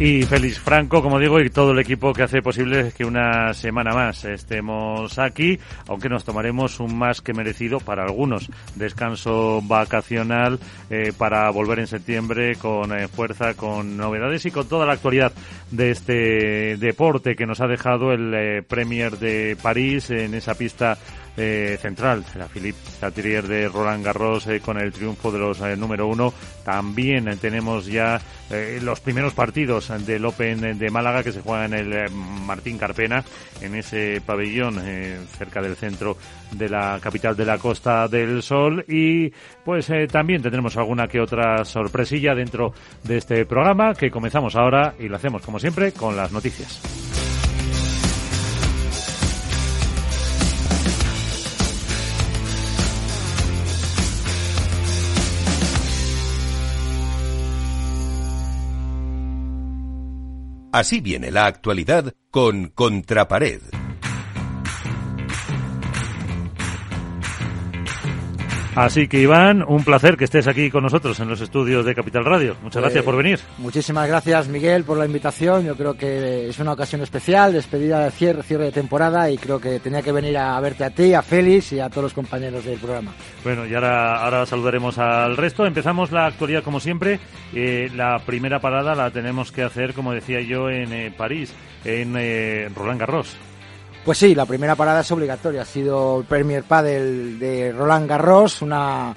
Y Félix Franco, como digo, y todo el equipo que hace posible que una semana más estemos aquí, aunque nos tomaremos un más que merecido para algunos. Descanso vacacional eh, para volver en septiembre con eh, fuerza, con novedades y con toda la actualidad de este deporte que nos ha dejado el eh, Premier de París en esa pista eh, central, la Philippe Chatrier de Roland Garros eh, con el triunfo de los eh, número uno. También tenemos ya los primeros partidos del Open de Málaga que se juega en el Martín Carpena, en ese pabellón cerca del centro de la capital de la Costa del Sol. Y pues también tendremos alguna que otra sorpresilla dentro de este programa que comenzamos ahora y lo hacemos como siempre con las noticias. Así viene la actualidad con Contrapared. Así que Iván, un placer que estés aquí con nosotros en los estudios de Capital Radio. Muchas gracias por venir. Muchísimas gracias Miguel por la invitación. Yo creo que es una ocasión especial, despedida de cierre, cierre de temporada y creo que tenía que venir a verte a ti, a Félix y a todos los compañeros del programa. Bueno, y ahora, ahora saludaremos al resto. Empezamos la actualidad como siempre. Eh, la primera parada la tenemos que hacer, como decía yo, en eh, París, en eh, Roland Garros. Pues sí, la primera parada es obligatoria. Ha sido el Premier Padel de Roland Garros, una,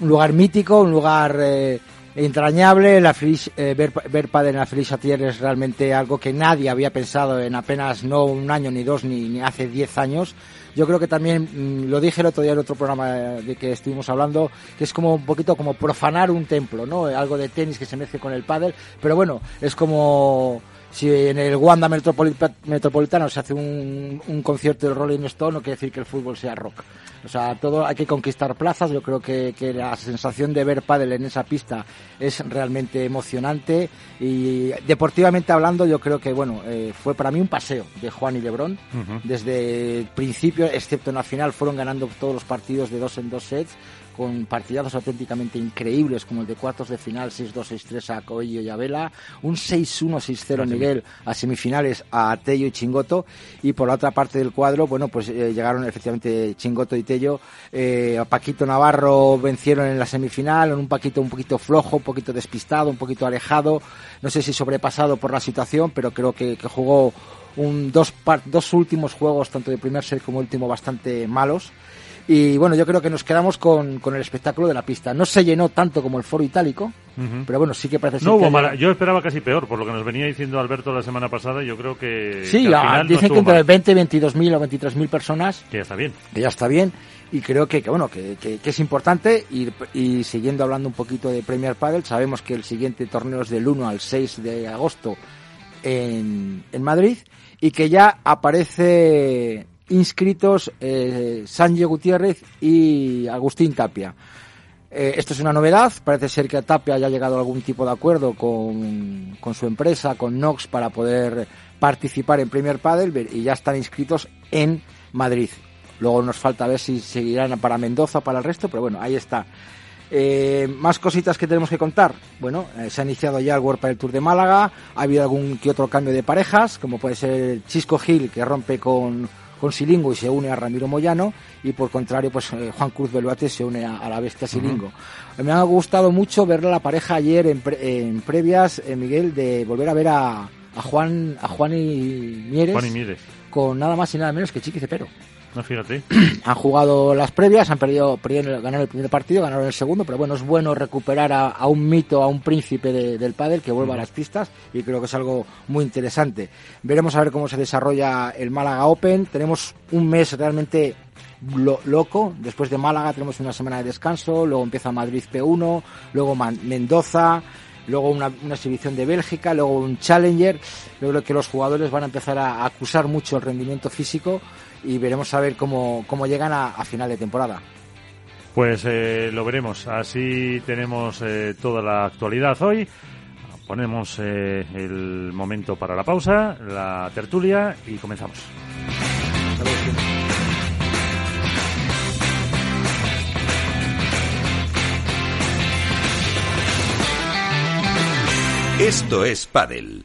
un lugar mítico, un lugar eh, entrañable. La eh, ver, ver en la Felicia es realmente algo que nadie había pensado en apenas no un año, ni dos, ni, ni hace diez años. Yo creo que también, mm, lo dije el otro día en otro programa de que estuvimos hablando, que es como un poquito como profanar un templo, ¿no? Algo de tenis que se mezcle con el pádel, pero bueno, es como si en el Wanda Metropolitano se hace un, un, concierto de Rolling Stone, no quiere decir que el fútbol sea rock. O sea, todo hay que conquistar plazas. Yo creo que, que la sensación de ver pádel en esa pista es realmente emocionante. Y deportivamente hablando, yo creo que bueno, eh, fue para mí un paseo de Juan y Lebrón. Desde el principio, excepto en la final, fueron ganando todos los partidos de dos en dos sets con partidazos auténticamente increíbles como el de cuartos de final 6-2, 6-3 a Coello y a Vela, un 6-1, 6-0 Miguel a semifinales a Tello y Chingoto y por la otra parte del cuadro, bueno, pues eh, llegaron efectivamente Chingoto y Tello, eh, a Paquito Navarro vencieron en la semifinal, en un Paquito un poquito flojo, un poquito despistado, un poquito alejado, no sé si sobrepasado por la situación, pero creo que, que jugó un, dos, dos últimos juegos, tanto de primer set como último, bastante malos. Y bueno, yo creo que nos quedamos con, con, el espectáculo de la pista. No se llenó tanto como el foro itálico, pero bueno, sí que parece no que Yo esperaba casi peor, por lo que nos venía diciendo Alberto la semana pasada. Yo creo que. Sí, que al final dicen no que entre 20 y 22 mil o 23 mil personas. Que ya está bien. Que ya está bien. Y creo que, que bueno, que, que, que, es importante. Y, y siguiendo hablando un poquito de Premier Padel, sabemos que el siguiente torneo es del 1 al 6 de agosto en, en Madrid. Y que ya aparece inscritos eh, Gutiérrez y Agustín Tapia. Eh, esto es una novedad, parece ser que Tapia haya llegado a algún tipo de acuerdo con, con su empresa, con Nox, para poder participar en Premier Padel y ya están inscritos en Madrid. Luego nos falta ver si seguirán para Mendoza, para el resto, pero bueno, ahí está. Eh, más cositas que tenemos que contar. Bueno, eh, se ha iniciado ya el World Padel Tour de Málaga. Ha habido algún que otro cambio de parejas, como puede ser Chisco Gil, que rompe con, con Silingo y se une a Ramiro Moyano y por contrario pues eh, Juan Cruz Beluate se une a, a la bestia Silingo. Uh -huh. Me ha gustado mucho ver a la pareja ayer en, pre, en previas, eh, Miguel, de volver a ver a, a, Juan a Juan y Mieres, Juan y Mieres. con nada más y nada menos que Chiqui Cepero. No, fíjate. Han jugado las previas, han perdido, perdieron, ganaron el primer partido, ganaron el segundo, pero bueno, es bueno recuperar a, a un mito, a un príncipe de, del pádel que vuelva uh -huh. a las pistas y creo que es algo muy interesante. Veremos a ver cómo se desarrolla el Málaga Open. Tenemos un mes realmente lo, loco. Después de Málaga tenemos una semana de descanso, luego empieza Madrid P1, luego Mendoza, luego una, una, exhibición de Bélgica, luego un Challenger. Yo creo que los jugadores van a empezar a acusar mucho el rendimiento físico y veremos a ver cómo, cómo llegan a, a final de temporada. Pues eh, lo veremos. Así tenemos eh, toda la actualidad hoy. Ponemos eh, el momento para la pausa, la tertulia y comenzamos. Esto es Padel.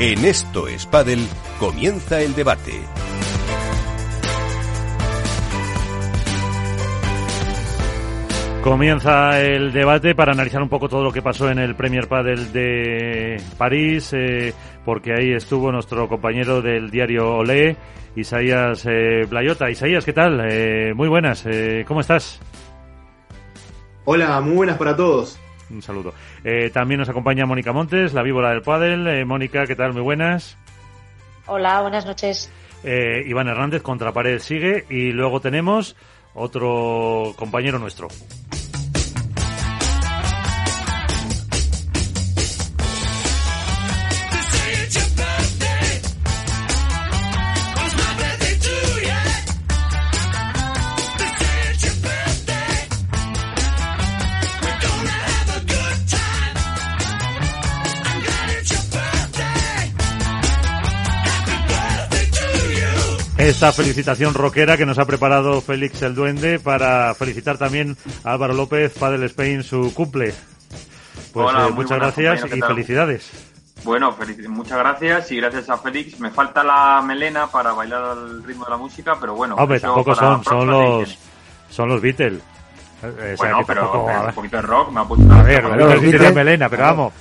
En Esto es Padel comienza el debate. Comienza el debate para analizar un poco todo lo que pasó en el Premier Padel de París, eh, porque ahí estuvo nuestro compañero del diario Olé, Isaías eh, Blayota. Isaías, ¿qué tal? Eh, muy buenas, eh, ¿cómo estás? Hola, muy buenas para todos. Un saludo. Eh, también nos acompaña Mónica Montes, la víbora del Padel. Eh, Mónica, ¿qué tal? Muy buenas. Hola, buenas noches. Eh, Iván Hernández, contra pared sigue. Y luego tenemos otro compañero nuestro. Esta felicitación rockera que nos ha preparado Félix el Duende para felicitar también a Álvaro López, Padel Spain, su cumple. Pues Hola, eh, muchas gracias compañero, ¿qué y felicidades. Bueno, muchas gracias y gracias a Félix. Me falta la melena para bailar al ritmo de la música, pero bueno. Hombre, tampoco son, son los son los Beatles. Eh, o sea, Bueno, que pero tampoco- un poquito de rock me ha puesto. a ver, los Beatles melena, pero vamos.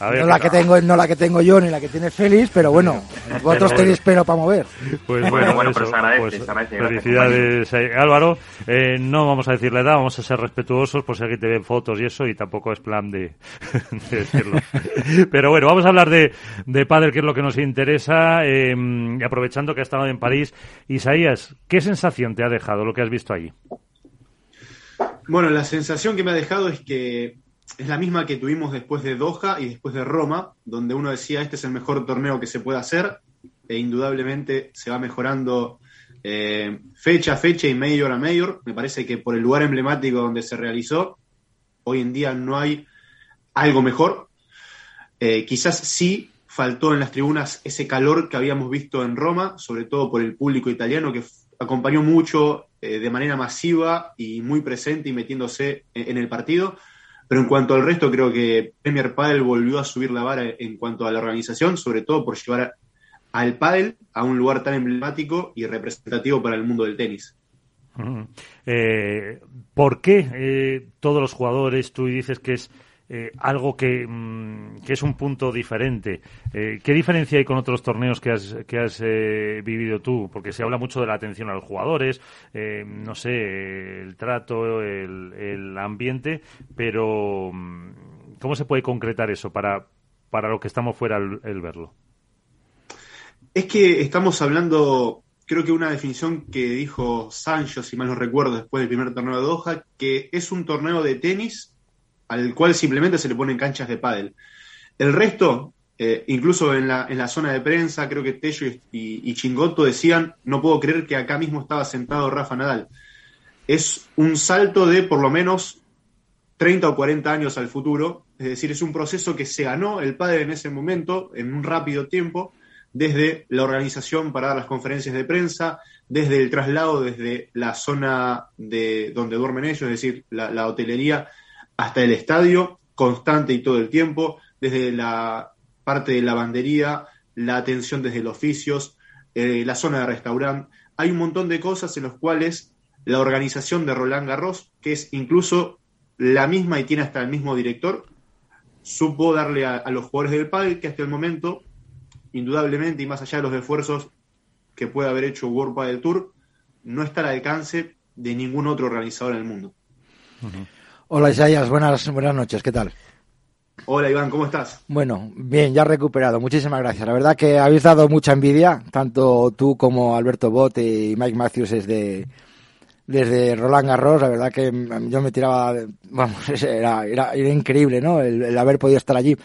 Ver, no la que tengo no la que tengo yo ni la que tiene Félix, pero bueno, vosotros tenéis pelo para mover. Pues Bueno, bueno, bueno, eso, pero se agradece, pues, se agradece, gracias, felicidades, eh, Álvaro. Eh, no vamos a decir la edad, vamos a ser respetuosos por si alguien te ve fotos y eso, y tampoco es plan de, de decirlo. Pero bueno, vamos a hablar de, de pádel, que es lo que nos interesa, eh, y aprovechando que ha estado en París. Isaías, ¿qué sensación te ha dejado lo que has visto allí? Bueno, la sensación que me ha dejado es que es la misma que tuvimos después de Doha y después de Roma, donde uno decía este es el mejor torneo que se puede hacer, e indudablemente se va mejorando eh, fecha a fecha y mayor a mayor. Me parece que por el lugar emblemático donde se realizó, hoy en día no hay algo mejor. Eh, quizás sí faltó en las tribunas ese calor que habíamos visto en Roma, sobre todo por el público italiano que acompañó mucho eh, de manera masiva y muy presente y metiéndose en, en el partido. Pero en cuanto al resto, creo que Premier Padel volvió a subir la vara en cuanto a la organización, sobre todo por llevar al pádel a un lugar tan emblemático y representativo para el mundo del tenis. Ujú. Eh, ¿Por qué eh, todos los jugadores, tú dices que es eh, algo que, mm, que es un punto diferente? Eh, ¿Qué diferencia hay con otros torneos que has, que has eh, vivido tú? Porque se habla mucho de la atención a los jugadores, no sé, el trato, el, el ambiente, pero mm, ¿cómo se puede concretar eso para, para lo que estamos fuera el, el verlo? Es que estamos hablando, creo que una definición que dijo Sancho, si mal no recuerdo, después del primer torneo de Doha, que es un torneo de tenis al cual simplemente se le ponen canchas de pádel. El resto, eh, incluso en la, en la zona de prensa, creo que Tello y, y, y Chingotto decían, no puedo creer que acá mismo estaba sentado Rafa Nadal. Es un salto de por lo menos 30 o 40 años al futuro, es decir, es un proceso que se ganó el pádel en ese momento, en un rápido tiempo, desde la organización para las conferencias de prensa, desde el traslado desde la zona de donde duermen ellos, es decir, la hotelería, hasta el estadio, constante y todo el tiempo, desde la parte de lavandería, la atención desde los oficios, eh, la zona de restaurante, hay un montón de cosas en las cuales la organización de Roland Garros, que es incluso la misma y tiene hasta el mismo director, supo darle a, los jugadores del pádel que hasta el momento, indudablemente y más allá de los esfuerzos que puede haber hecho World Padel Tour, no está al alcance de ningún otro organizador en el mundo. Hola Isaías, buenas, buenas noches, ¿qué tal? Hola Iván, ¿cómo estás? Bueno, bien, ya recuperado. Muchísimas gracias. La verdad que habéis dado mucha envidia, tanto tú como Alberto Bot y Mike Matthews desde, desde Roland Garros. La verdad que yo me tiraba, vamos, era, era, increíble, ¿no? El, haber podido estar allí.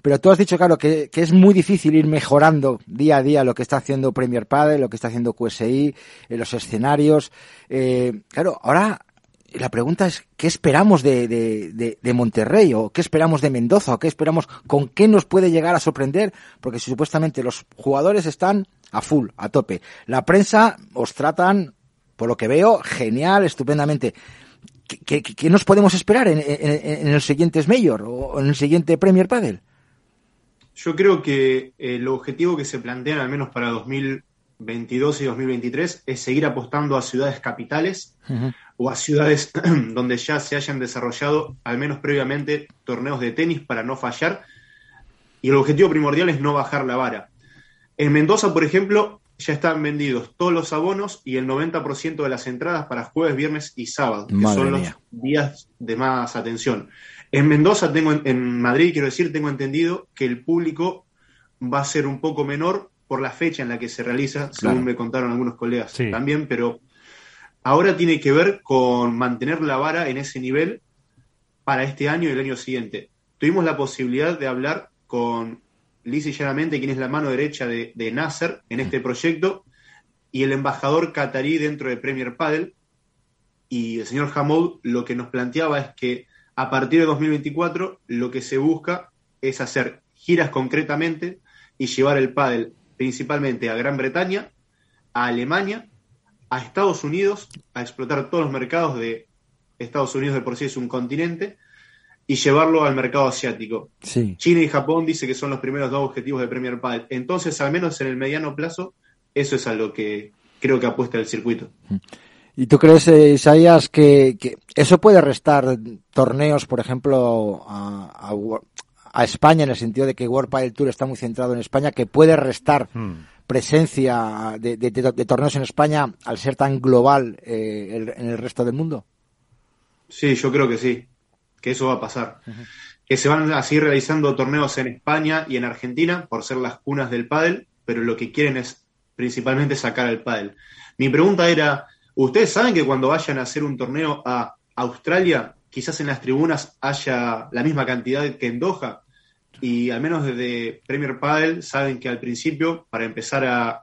Pero tú has dicho, claro, que, que, es muy difícil ir mejorando día a día lo que está haciendo Premier Padel, lo que está haciendo QSI, en los escenarios. Eh, claro, ahora la pregunta es, ¿qué esperamos de, de, Monterrey? ¿O qué esperamos de Mendoza? ¿O qué esperamos? ¿Con qué nos puede llegar a sorprender? Porque supuestamente los jugadores están a full, a tope. La prensa os tratan, por lo que veo, genial, estupendamente. ¿Qué, nos podemos esperar en, en, el siguiente Mayor o en el siguiente Premier Padel? Yo creo que el objetivo que se plantean, al menos para 2022 y 2023, es seguir apostando a ciudades capitales o a ciudades donde ya se hayan desarrollado, al menos previamente, torneos de tenis para no fallar. Y el objetivo primordial es no bajar la vara. En Mendoza, por ejemplo, ya están vendidos todos los abonos y el 90% de las entradas para jueves, viernes y sábado, que son los días de más atención. En Mendoza, tengo en Madrid, quiero decir, tengo entendido que el público va a ser un poco menor por la fecha en la que se realiza, según me contaron algunos colegas también, pero ahora tiene que ver con mantener la vara en ese nivel para este año y el año siguiente. Tuvimos la posibilidad de hablar con Lizzie llanamente, quien es la mano derecha de, Nasser en este proyecto, y el embajador catarí dentro de Premier Padel. Y el señor Hamoud lo que nos planteaba es que a partir de 2024 lo que se busca es hacer giras concretamente y llevar el pádel principalmente a Gran Bretaña, a Alemania a Estados Unidos, a explotar todos los mercados de Estados Unidos de por sí es un continente, y llevarlo al mercado asiático. China y Japón dice que son los primeros dos objetivos de Premier Padel. Entonces, al menos en el mediano plazo, eso es a lo que creo que apuesta el circuito. ¿Y tú crees, eh, Isaías, que, eso puede restar torneos, por ejemplo, a, España, en el sentido de que World Padel Tour está muy centrado en España, que puede restar hmm presencia de, torneos en España al ser tan global eh, en el resto del mundo? Sí, yo creo que sí, que eso va a pasar. Que se van a seguir realizando torneos en España y en Argentina por ser las cunas del pádel, pero lo que quieren es principalmente sacar al pádel. Mi pregunta era, ¿ustedes saben que cuando vayan a hacer un torneo a Australia, quizás en las tribunas haya la misma cantidad que en Doha? y al menos desde Premier Padel saben que al principio, para empezar a,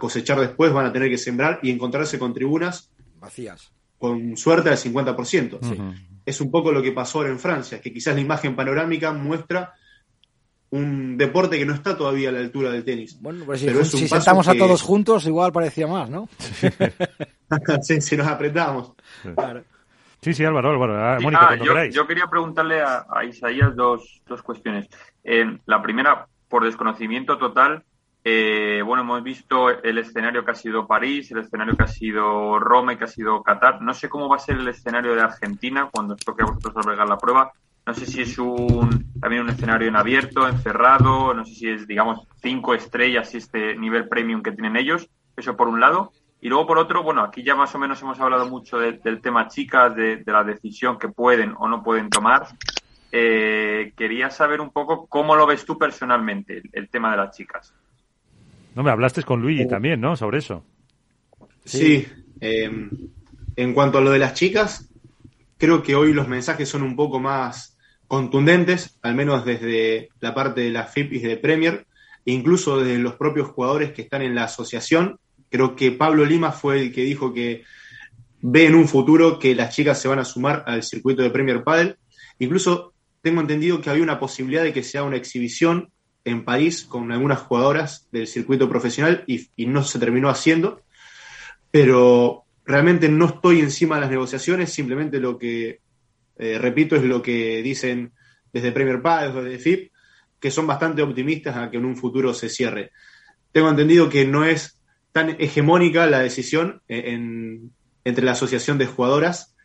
cosechar después, van a tener que sembrar y encontrarse con tribunas vacías. Con suerte del 50%. Es un poco lo que pasó ahora en Francia, que quizás la imagen panorámica muestra un deporte que no está todavía a la altura del tenis. Bueno, pues si, si sentamos a todos juntos, igual parecía más, ¿no? sí, si nos apretamos. Claro. Sí, sí, Álvaro, Álvaro. Ah, Mónica, ah, yo, quería preguntarle a, Isaías dos, dos cuestiones. Eh, la primera, por desconocimiento total, eh, bueno, hemos visto el escenario que ha sido París, el escenario que ha sido Roma y que ha sido Qatar. No sé cómo va a ser el escenario de Argentina cuando os toque a vosotros albergar la prueba. No sé si es un, también un escenario en abierto, encerrado, no sé si es, digamos, cinco estrellas y este nivel premium que tienen ellos. Eso por un lado. Y luego, por otro, bueno, aquí ya más o menos hemos hablado mucho del tema chicas, de, la decisión que pueden o no pueden tomar. Eh, quería saber un poco cómo lo ves tú personalmente, el, tema de las chicas. No, me hablaste con Luigi también, ¿no? Sobre eso. Sí, em, en cuanto a lo de las chicas, creo que hoy los mensajes son un poco más contundentes, al menos desde la parte de la FIP y de Premier, e incluso de los propios jugadores que están en la asociación, Creo que Pablo Lima fue el que dijo que ve en un futuro que las chicas se van a sumar al circuito de Premier Padel. Incluso tengo entendido que había una posibilidad de que sea una exhibición en París con algunas jugadoras del circuito profesional y, no se terminó haciendo. Pero realmente no estoy encima de las negociaciones, simplemente lo que eh, repito es lo que dicen desde Premier Padel, desde FIP, que son bastante optimistas a que en un futuro se cierre. Tengo entendido que no es tan hegemónica la decisión entre la asociación de jugadoras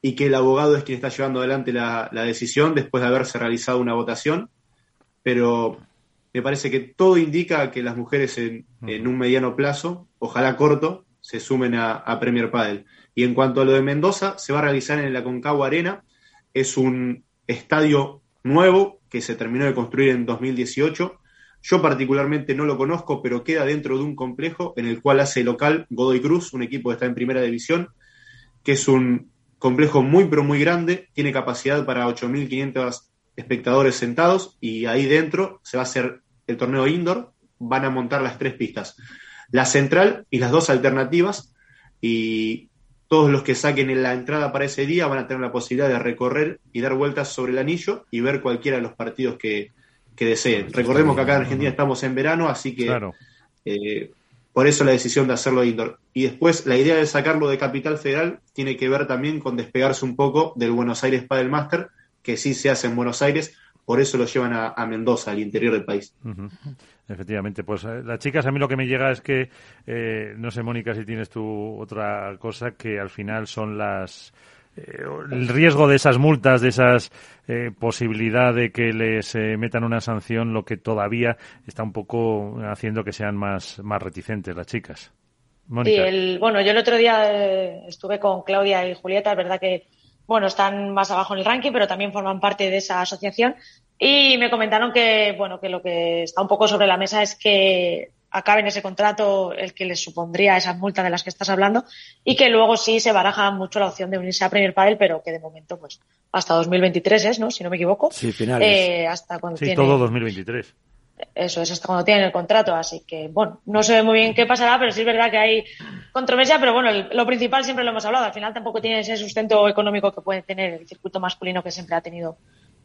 y que el abogado es quien está llevando adelante la, decisión después de haberse realizado una votación. Pero me parece que todo indica que las mujeres en, un mediano plazo, ojalá corto, se sumen a, a Premier Padel. Y en cuanto a lo de Mendoza, se va a realizar en la Concagua Arena. Es un estadio nuevo que se terminó de construir en 2018. Yo particularmente no lo conozco, pero queda dentro de un complejo en el cual hace local Godoy Cruz, un equipo que está en primera división, que es un complejo muy, pero muy grande, tiene capacidad para 8.500 espectadores sentados y ahí dentro se va a hacer el torneo indoor, van a montar las tres pistas, la central y las dos alternativas y todos los que saquen la entrada para ese día van a tener la posibilidad de recorrer y dar vueltas sobre el anillo y ver cualquiera de los partidos que, deseen. Recordemos que acá en Argentina estamos en verano, así que eh, por eso la decisión de hacerlo indoor. Y después la idea de sacarlo de Capital Federal tiene que ver también con despegarse un poco del Buenos Aires Padel Master, que sí se hace en Buenos Aires, por eso lo llevan a, Mendoza, al interior del país. Efectivamente, pues eh, las chicas a mí lo que me llega es que, eh, no sé Mónica si tienes tú otra cosa, que al final son las... Eh, el riesgo de esas multas, de esas posibilidad de que les metan una sanción, lo que todavía está un poco haciendo que sean más, más reticentes las chicas. Mónica. Sí, bueno, yo el otro día estuve con Claudia y Julieta, es verdad que bueno, están más abajo en el ranking, pero también forman parte de esa asociación. Y me comentaron que, bueno, que lo que está un poco sobre la mesa es que acaben ese contrato el que les supondría esas multas de las que estás hablando y que luego sí se baraja mucho la opción de unirse a Premier Padel, pero que de momento, pues, hasta 2023 es, ¿no? Si no me equivoco. Sí, finales. Eh, hasta cuando sí, todo 2023. Eso es hasta cuando tienen el contrato, así que bueno, no sé muy bien qué pasará, pero sí es verdad que hay controversia, pero bueno, lo principal siempre lo hemos hablado, al final tampoco tiene ese sustento económico que puede tener el circuito masculino que siempre ha tenido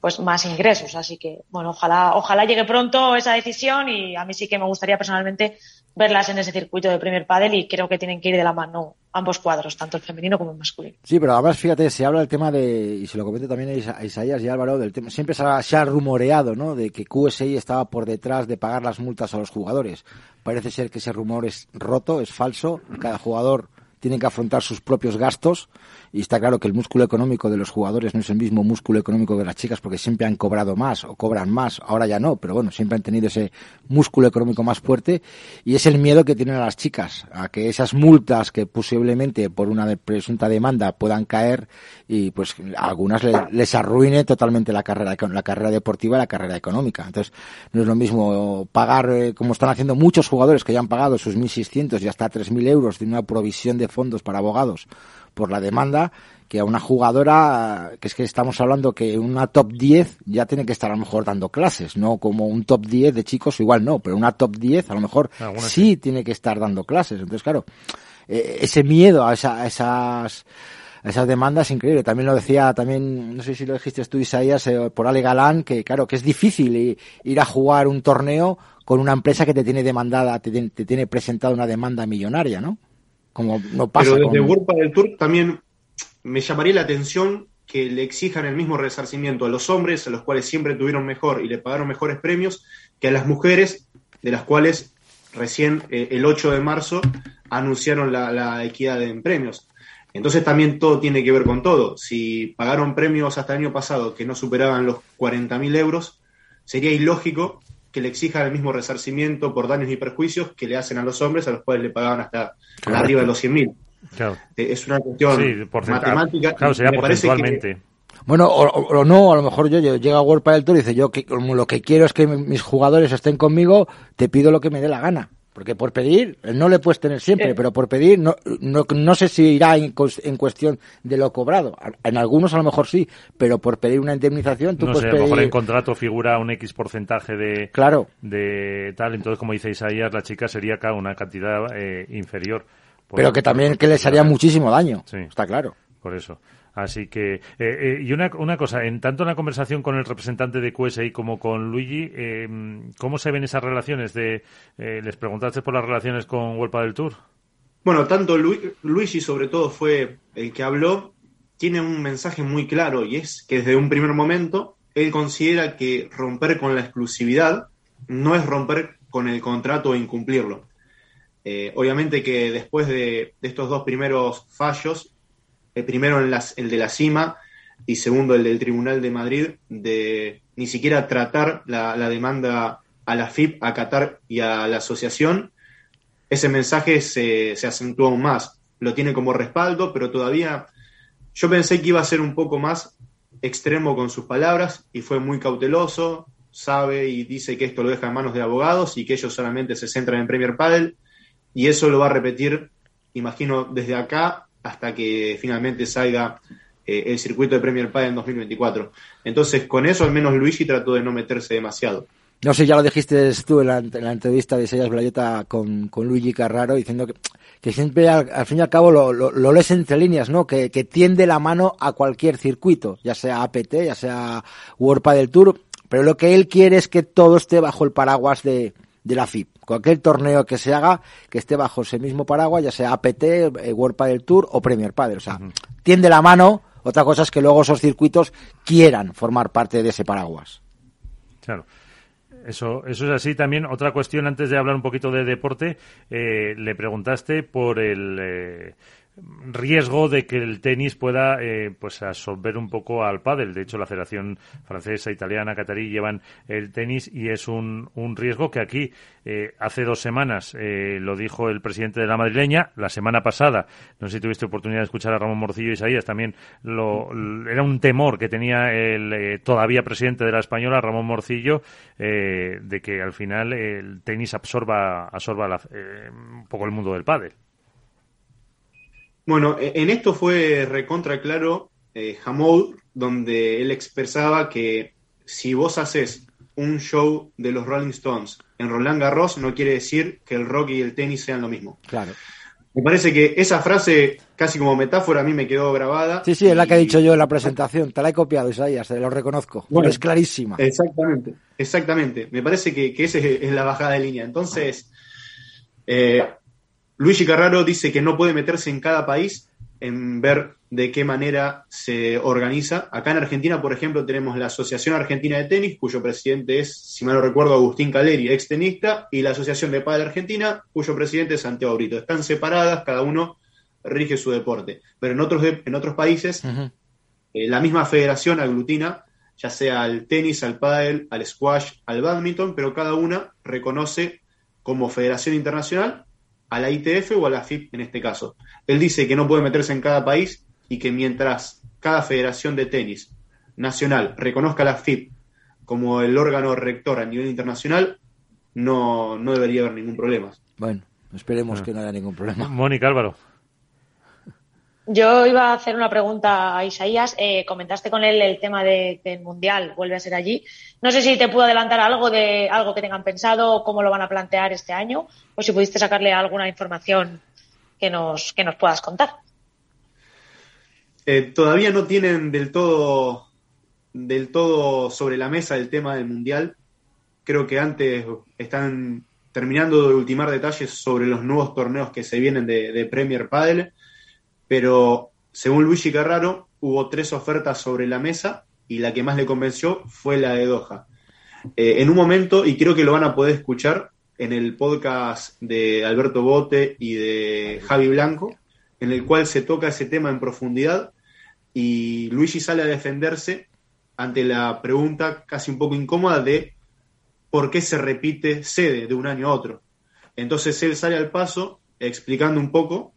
pues más ingresos, así que bueno, ojalá ojalá llegue pronto esa decisión y a mí sí que me gustaría personalmente verlas en ese circuito de primer pádel y creo que tienen que ir de la mano ambos cuadros, tanto el femenino como el masculino. Sí, pero además, fíjate, se habla del tema de, y se lo comento también a Isaías y Álvaro, del tema, siempre se ha, se ha, rumoreado, ¿no?, de que QSI estaba por detrás de pagar las multas a los jugadores. Parece ser que ese rumor es roto, es falso, cada jugador tiene que afrontar sus propios gastos y está claro que el músculo económico de los jugadores no es el mismo músculo económico de las chicas porque siempre han cobrado más o cobran más, ahora ya no, pero bueno, siempre han tenido ese músculo económico más fuerte y es el miedo que tienen a las chicas, a que esas multas que posiblemente por una presunta demanda puedan caer y pues a algunas les, arruine totalmente la carrera, la carrera deportiva y la carrera económica. Entonces, no es lo mismo pagar, eh, como están haciendo muchos jugadores que ya han pagado sus 1.600 y hasta 3.000 euros de una provisión de fondos para abogados por la demanda que a una jugadora, que es que estamos hablando que una top 10 ya tiene que estar a lo mejor dando clases, no como un top 10 de chicos, igual no, pero una top 10 a lo mejor sí, tiene que estar dando clases. Entonces, claro, eh, ese miedo a, esas esas demandas es increíble. También lo decía, también, no sé si lo dijiste tú, Isaías, eh, por Ale Galán, que claro, que es difícil ir a jugar un torneo con una empresa que te tiene demandada, te, te tiene presentada una demanda millonaria, ¿no? Como no pasa Pero desde World del Tour también me llamaría la atención que le exijan el mismo resarcimiento a los hombres, a los cuales siempre tuvieron mejor y le pagaron mejores premios, que a las mujeres, de las cuales recién eh, el 8 de marzo anunciaron la, equidad en premios. Entonces también todo tiene que ver con todo. Si pagaron premios hasta el año pasado que no superaban los 40.000 euros, sería ilógico que le exijan el mismo resarcimiento por daños y perjuicios que le hacen a los hombres, a los cuales le pagaban hasta arriba de los 100.000. Claro. Eh, es una cuestión matemática. Claro, sería. Bueno, o, no, a lo mejor yo, yo llego a World del Tour y dice, yo que, como lo que quiero es que mis jugadores estén conmigo, te pido lo que me dé la gana. Porque por pedir, no le puedes tener siempre, pero por pedir, no, no, no sé si irá en, en, cuestión de lo cobrado. En algunos a lo mejor sí, pero por pedir una indemnización tú no puedes sé, a lo mejor en contrato figura un X porcentaje de, claro. de tal, entonces como dice Isaías, la chica sería acá una cantidad eh, inferior. pero que también que les haría muchísimo daño, sí, está claro. Por eso. Así que, eh, eh, y una, una cosa, en tanto en la conversación con el representante de QSI como con Luigi, eh, ¿cómo se ven esas relaciones? De, ¿Les preguntaste por las relaciones con Huelpa del Tour? Bueno, tanto Luigi sobre todo fue el que habló, tiene un mensaje muy claro y es que desde un primer momento él considera que romper con la exclusividad no es romper con el contrato o incumplirlo. Eh, obviamente que después de, estos dos primeros fallos, el primero en las, el de la cima y segundo el del Tribunal de Madrid, de ni siquiera tratar la, demanda a la FIP, a Qatar y a la asociación, ese mensaje se, se acentuó aún más. Lo tiene como respaldo, pero todavía yo pensé que iba a ser un poco más extremo con sus palabras y fue muy cauteloso, sabe y dice que esto lo deja en manos de abogados y que ellos solamente se centran en Premier Padel y eso lo va a repetir, imagino, desde acá hasta que finalmente salga eh, el circuito de Premier Padel en 2024. Entonces, con eso al menos Luigi trató de no meterse demasiado. No sé, ya lo dijiste tú en la, entrevista de Sellas Blayeta con, con, Luigi Carraro, diciendo que, que siempre al, fin y al cabo lo, lo, lees entre líneas, ¿no? Que, que, tiende la mano a cualquier circuito, ya sea APT, ya sea World del Tour, pero lo que él quiere es que todo esté bajo el paraguas de, de la FIP. Cualquier torneo que se haga, que esté bajo ese mismo paraguas, ya sea APT, eh, World del Tour o Premier Padel. O sea, tiende la mano, otra cosa es que luego esos circuitos quieran formar parte de ese paraguas. Claro. Eso, eso es así. También otra cuestión, antes de hablar un poquito de deporte, eh, le preguntaste por el, eh, riesgo de que el tenis pueda eh, pues absorber un poco al pádel. De hecho, la Federación Francesa, Italiana, Catarí llevan el tenis y es un, un riesgo que aquí eh, hace dos semanas eh, lo dijo el presidente de la madrileña. La semana pasada, no sé si tuviste oportunidad de escuchar a Ramón Morcillo y Isaías, también lo, era un temor que tenía el todavía presidente de la española, Ramón Morcillo, de que al final el tenis absorba, absorba un poco el mundo del pádel. Bueno, e, en esto fue recontra claro eh, donde él expresaba que si vos haces un show de los Rolling Stones en Roland Garros, no quiere decir que el rock y el tenis sean lo mismo. Claro. Me parece que esa frase, casi como metáfora, a mí me quedó grabada. Sí, sí, es la que he dicho yo en la presentación. Te la he copiado, Isaías, te lo reconozco. Bueno, es clarísima. Exactamente, exactamente. Me parece que, que esa es la bajada de línea. Entonces, eh, Luigi Carraro dice que no puede meterse en cada país en ver de qué manera se organiza. Acá en Argentina, por ejemplo, tenemos la Asociación Argentina de Tenis, cuyo presidente es, si mal no recuerdo, Agustín Caleri, ex tenista, y la Asociación de Padre Argentina, cuyo presidente es Santiago Brito. Están separadas, cada uno rige su deporte. Pero en otros, en otros países, eh, la misma federación aglutina, ya sea al tenis, al pádel, al squash, al badminton, pero cada una reconoce como federación internacional a la ITF o a la FIP en este caso. Él dice que no puede meterse en cada país y que mientras cada federación de tenis nacional reconozca a la FIP como el órgano rector a nivel internacional, no, no debería haber ningún problema. Bueno, esperemos que no haya ningún problema. Mónica Álvaro. Yo iba a hacer una pregunta a Isaías. Eh, comentaste con él el tema del Mundial, vuelve a ser allí. No sé si te puedo adelantar algo de algo que tengan pensado, cómo lo van a plantear este año, o si pudiste sacarle alguna información que nos, que nos puedas contar. Eh, todavía no tienen del todo, del todo sobre la mesa el tema del Mundial. Creo que antes están terminando de ultimar detalles sobre los nuevos torneos que se vienen de, de Premier Padel pero según Luigi Carraro, hubo tres ofertas sobre la mesa y la que más le convenció fue la de Doha. Eh, en un momento, y creo que lo van a poder escuchar en el podcast de Alberto Bote y de Javi Blanco, en el cual se toca ese tema en profundidad y Luigi sale a defenderse ante la pregunta casi un poco incómoda de por qué se repite sede de un año a otro. Entonces él sale al paso explicando un poco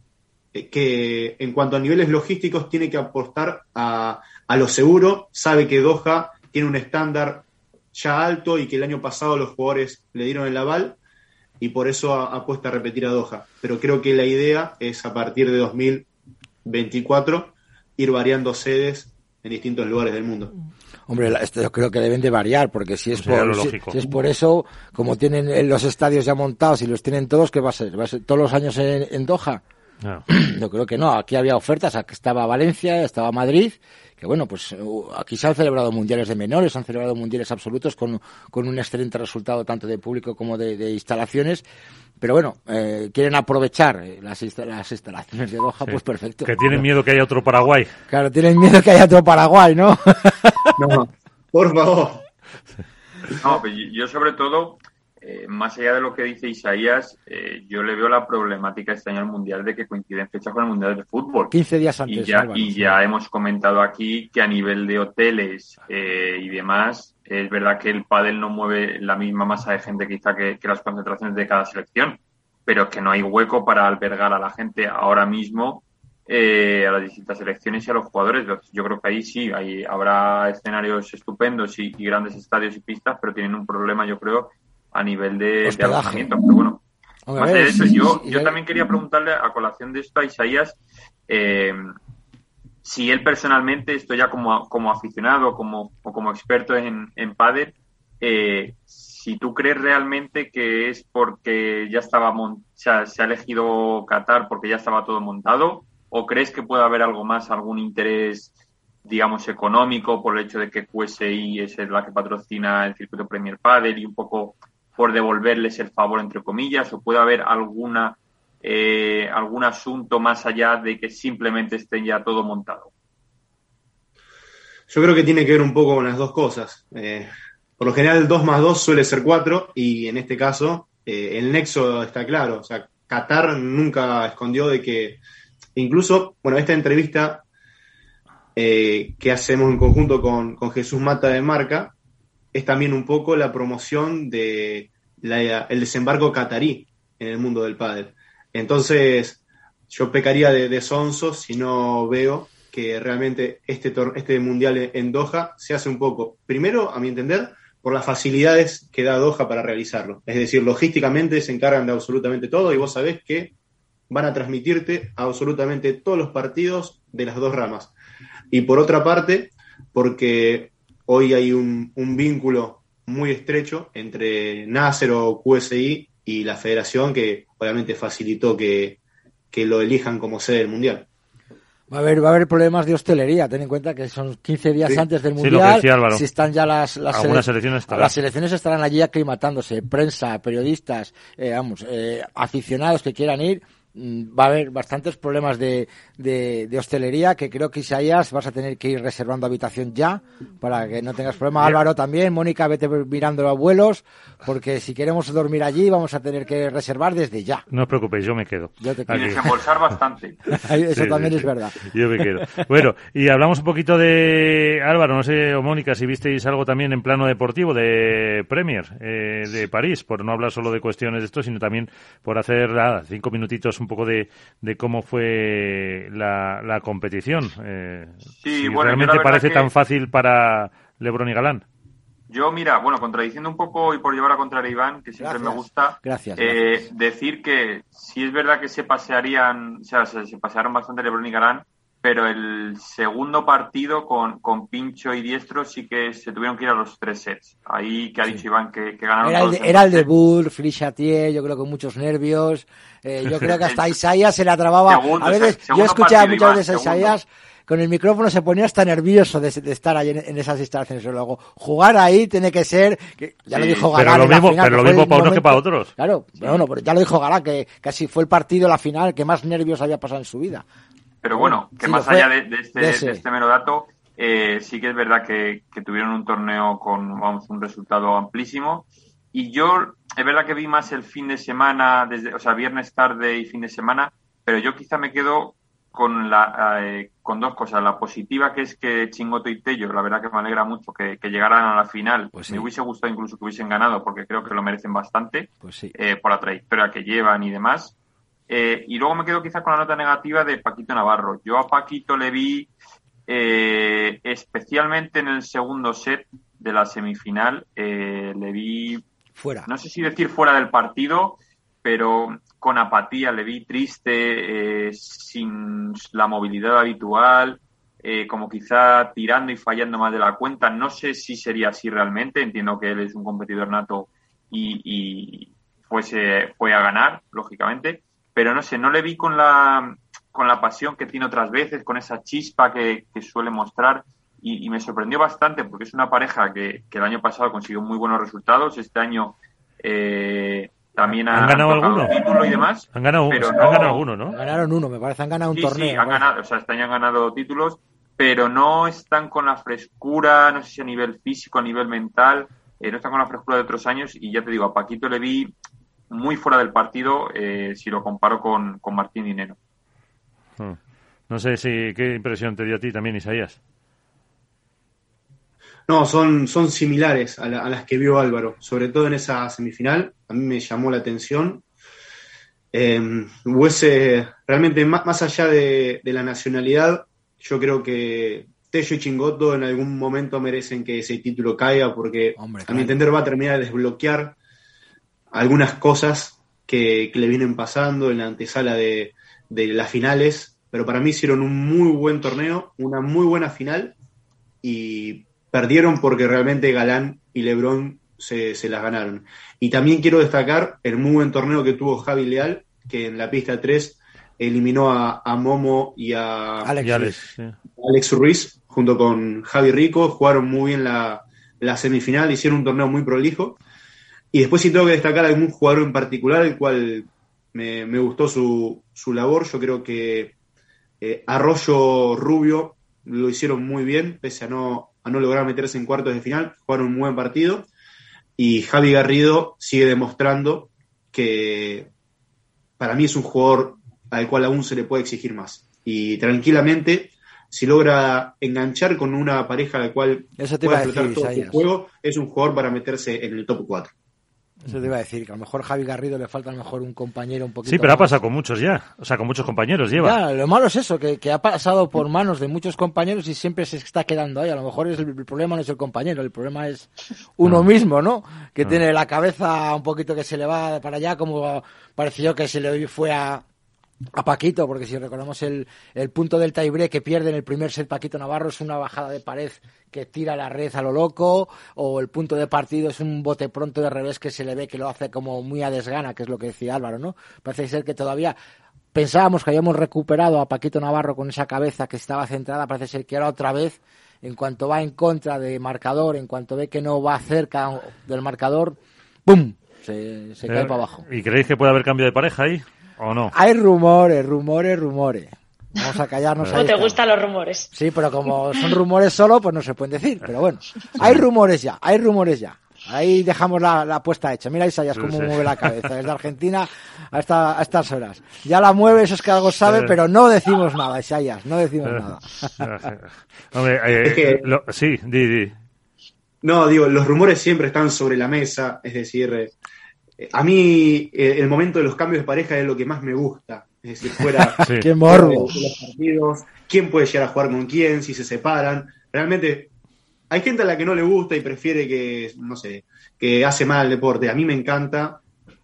que en cuanto a niveles logísticos tiene que apostar a, a lo seguro, sabe que Doha tiene un estándar ya alto y que el año pasado los jugadores le dieron el aval y por eso apuesta a repetir a Doha. Pero creo que la idea es a partir de 2024 ir variando sedes en distintos lugares del mundo. Hombre, esto yo creo que deben de variar, porque si es, por, si, es por eso, como tienen los estadios ya montados y los tienen todos, ¿qué va a ser? ¿Va a ser todos los años en, en Doha? No. Yo creo que no. Aquí había ofertas. Aquí estaba Valencia, estaba Madrid. Que bueno, pues uh, aquí se han celebrado mundiales de menores, se han celebrado mundiales absolutos con, con un excelente resultado tanto de público como de, instalaciones. Pero bueno, eh, quieren aprovechar eh, las, las instalaciones de Doha, pues perfecto. Que tienen miedo que haya otro Paraguay. Claro, tienen miedo que haya otro Paraguay, ¿no? no, por favor. No, yo sobre todo eh, más allá de lo que dice Isaías, eh, yo le veo la problemática este año al Mundial de que coincide en fecha con el Mundial de Fútbol. 15 días antes. Y ya, y ya hemos comentado aquí que a nivel de hoteles eh, y demás, es verdad que el pádel no mueve la misma masa de gente quizá que, que las concentraciones de cada selección, pero que no hay hueco para albergar a la gente ahora mismo eh, a las distintas selecciones y a los jugadores. Yo creo que ahí sí, ahí habrá escenarios estupendos y, y grandes estadios y pistas, pero tienen un problema, yo creo, a nivel de, de alojamiento. Pero bueno, Hombre, más a ver, de eso, sí, yo, sí, yo sí. también quería preguntarle a colación de esto a Isaías eh, si él personalmente, esto ya como, como aficionado como, o como experto en, en pádel, eh, si tú crees realmente que es porque ya estaba o sea, se ha elegido Qatar porque ya estaba todo montado o crees que puede haber algo más, algún interés digamos económico por el hecho de que QSI es la que patrocina el circuito Premier Padel y un poco por devolverles el favor entre comillas o puede haber alguna eh, algún asunto más allá de que simplemente esté ya todo montado. Yo creo que tiene que ver un poco con las dos cosas. Eh, por lo general, 2 más 2 suele ser 4 y en este caso eh, el nexo está claro. O sea, Qatar nunca escondió de que, incluso, bueno, esta entrevista que hacemos en conjunto con, con Jesús Mata de Marca es también un poco la promoción de el desembarco catarí en el mundo del pádel. Entonces, yo pecaría de, de sonso si no veo que realmente este, este mundial en Doha se hace un poco, primero, a mi entender, por las facilidades que da Doha para realizarlo. Es decir, logísticamente se encargan de absolutamente todo y vos sabés que van a transmitirte absolutamente todos los partidos de las dos ramas. Y por otra parte, porque hoy hay un vínculo muy estrecho entre Nasser o QSI y la federación que obviamente facilitó que, que lo elijan como sede del mundial. Va a haber, va a haber problemas de hostelería. Ten en cuenta que son 15 días Sí. antes del Sí, lo que Mundial. decía Álvaro. si están ya las, las, sele- selecciones las selecciones estarán allí aclimatándose. Prensa, periodistas, eh, vamos, eh, aficionados que quieran ir. Mm, Va a haber bastantes problemas de, de, de hostelería que creo que Isaías vas a tener que ir reservando habitación ya para que no tengas problema. Álvaro también, Mónica, vete mirando los vuelos porque si queremos dormir allí vamos a tener que reservar desde ya. No os preocupéis, yo me quedo. Yo te Y Aquí. desembolsar bastante. Eso Sí, también sí, es verdad. Yo me quedo. Bueno, y hablamos un poquito de Álvaro, no sé, o Mónica, si visteis algo también en plano deportivo de Premier eh, de París, por no hablar solo de cuestiones de esto, sino también por hacer nada, cinco minutitos un poco de, de cómo fue la, la competición. Eh, Sí, si bueno, yo realmente parece que- tan fácil para Lebron y Galán. Yo, mira, bueno, contradiciendo un poco y por llevar a contraria a Iván, que siempre Gracias. me gusta, Gracias, eh, gracias. decir que sí es verdad que se pasearían, o sea, se, se pasearon bastante Lebron y Galán, pero el segundo partido con, con Pincho y Diestro sí que se tuvieron que ir a los tres sets. Ahí que ha dicho Iván que, que ganaron Era el, era el debut, yo creo que con muchos nervios. Eh, yo creo que hasta Isaías se le atrababa. Segundo, a veces, yo escuchaba partido, muchas veces a. Isaías con el micrófono se ponía hasta nervioso de, de estar ahí en, en esas instalaciones. Y luego, jugar ahí tiene que ser, que ya lo dijo pero Galán. lo en la mismo- final, pero lo mismo para unos que para otros. Claro, bueno, pero ya lo dijo Galán, que casi fue el partido, la final, que más nervios había pasado en su vida. Pero bueno, que Sí, más allá de, de este, de este mero dato, eh, sí que es verdad que, que tuvieron un torneo con vamos, un resultado amplísimo. Y yo, es verdad que vi más el fin de semana, desde, o sea, viernes tarde y fin de semana, pero yo quizá me quedo con, la, eh, con dos cosas. La positiva, que es que Chingoto y Tello, la verdad que me alegra mucho que, que llegaran a la final. Pues sí. Me hubiese gustado incluso que hubiesen ganado, porque creo que lo merecen bastante Pues sí. eh, por la trayectoria que llevan y demás. Eh, y luego me quedo quizá con la nota negativa de Paquito Navarro. Yo a Paquito le vi eh, especialmente en el segundo set de la semifinal, eh, le vi, Fuera. no sé si decir fuera del partido, pero con apatía, le vi triste, eh, sin la movilidad habitual, eh, como quizá tirando y fallando más de la cuenta. No sé si sería así realmente, entiendo que él es un competidor nato y, y fuese, fue a ganar, lógicamente, pero no sé, no le vi con la, con la pasión que tiene otras veces, con esa chispa que, que suele mostrar. Y, y me sorprendió bastante porque es una pareja que, que el año pasado consiguió muy buenos resultados. Este año eh, también ¿Han han, ganado alguno? título y demás. Han ganado, Pero han no- ganado alguno, ¿no? Ganaron uno, me parece, han ganado un Sí, torneo. sí, han ganado, o sea, este año han ganado títulos, pero no están con la frescura, no sé si a nivel físico, a nivel mental, eh, no está con la frescura de otros años y ya te digo, a Paquito le vi muy fuera del partido eh, si lo comparo con, con Martín Dinero. Hmm. No sé si qué impresión te dio a ti también, Isaías. No, son, son similares a, las que vio Álvaro, sobre todo en esa semifinal. A mí me llamó la atención. Eh, realmente, más, allá de, la nacionalidad, yo creo que Tello y Chingoto en algún momento merecen que ese título caiga, porque a mi entender va a terminar de desbloquear algunas cosas que, le vienen pasando en la antesala de, de las finales. Pero para mí hicieron un muy buen torneo, una muy buena final y perdieron porque realmente Galán y Lebrón se, las ganaron. Y también quiero destacar el muy buen torneo que tuvo Javi Leal, que en la pista 3 eliminó a, Momo y a Alex, Alex, Ruiz junto con Javi Rico, jugaron muy bien la, semifinal, hicieron un torneo muy prolijo. Y después sí tengo que destacar algún jugador en particular, el cual me, gustó su, su, labor. Yo creo que eh, Arroyo Rubio lo hicieron muy bien, pese a no, a no lograr meterse en cuartos de final, jugaron un buen partido y Javi Garrido sigue demostrando que para mí es un jugador al cual aún se le puede exigir más. Y tranquilamente, si logra enganchar con una pareja a la cual puede todo su juego, es un jugador para meterse en el top 4. Eso te iba a decir, que a lo mejor Javi Garrido le falta a lo mejor un compañero un poquito. Sí, pero ha pasado con muchos ya. O sea, con muchos compañeros lleva. Ya, lo malo es eso, que, que, ha pasado por manos de muchos compañeros y siempre se está quedando ahí. A lo mejor es el, problema no es el compañero, el problema es uno mismo, ¿no? Que tiene la cabeza un poquito que se le va para allá, como pareció que se le fue a, a Paquito, porque si recordamos el, el punto del taibre que pierde en el primer set Paquito Navarro es una bajada de pared que tira la red a lo loco, o el punto de partido es un bote pronto de revés que se le ve que lo hace como muy a desgana, que es lo que decía Álvaro, ¿no? Parece ser que todavía pensábamos que habíamos recuperado a Paquito Navarro con esa cabeza que estaba centrada, parece ser que ahora otra vez, en cuanto va en contra de marcador, en cuanto ve que no va cerca del marcador, ¡pum! Se, se cae para abajo. ¿Y creéis que puede haber cambio de pareja ahí? ¿O no? Hay rumores, rumores, rumores. Vamos a callarnos. No te gustan los rumores. Sí, pero como son rumores solo, pues no se pueden decir. Pero bueno, hay rumores ya, hay rumores ya. Ahí dejamos la, la puesta hecha. Mira Isaías cómo mueve la cabeza desde Argentina a, esta, a estas horas. Ya la mueve, eso es que algo sabe, pero no decimos nada, Isaías, no decimos nada. Hombre, eh, sí, di, di. No, digo, los rumores siempre están sobre la mesa, es decir, eh, a mí eh, el momento de los cambios de pareja es lo que más me gusta. Es decir, fuera Qué morbo. De los partidos, quién puede llegar a jugar con quién, si se separan. Realmente hay gente a la que no le gusta y prefiere que, no sé, que hace mal el deporte. A mí me encanta.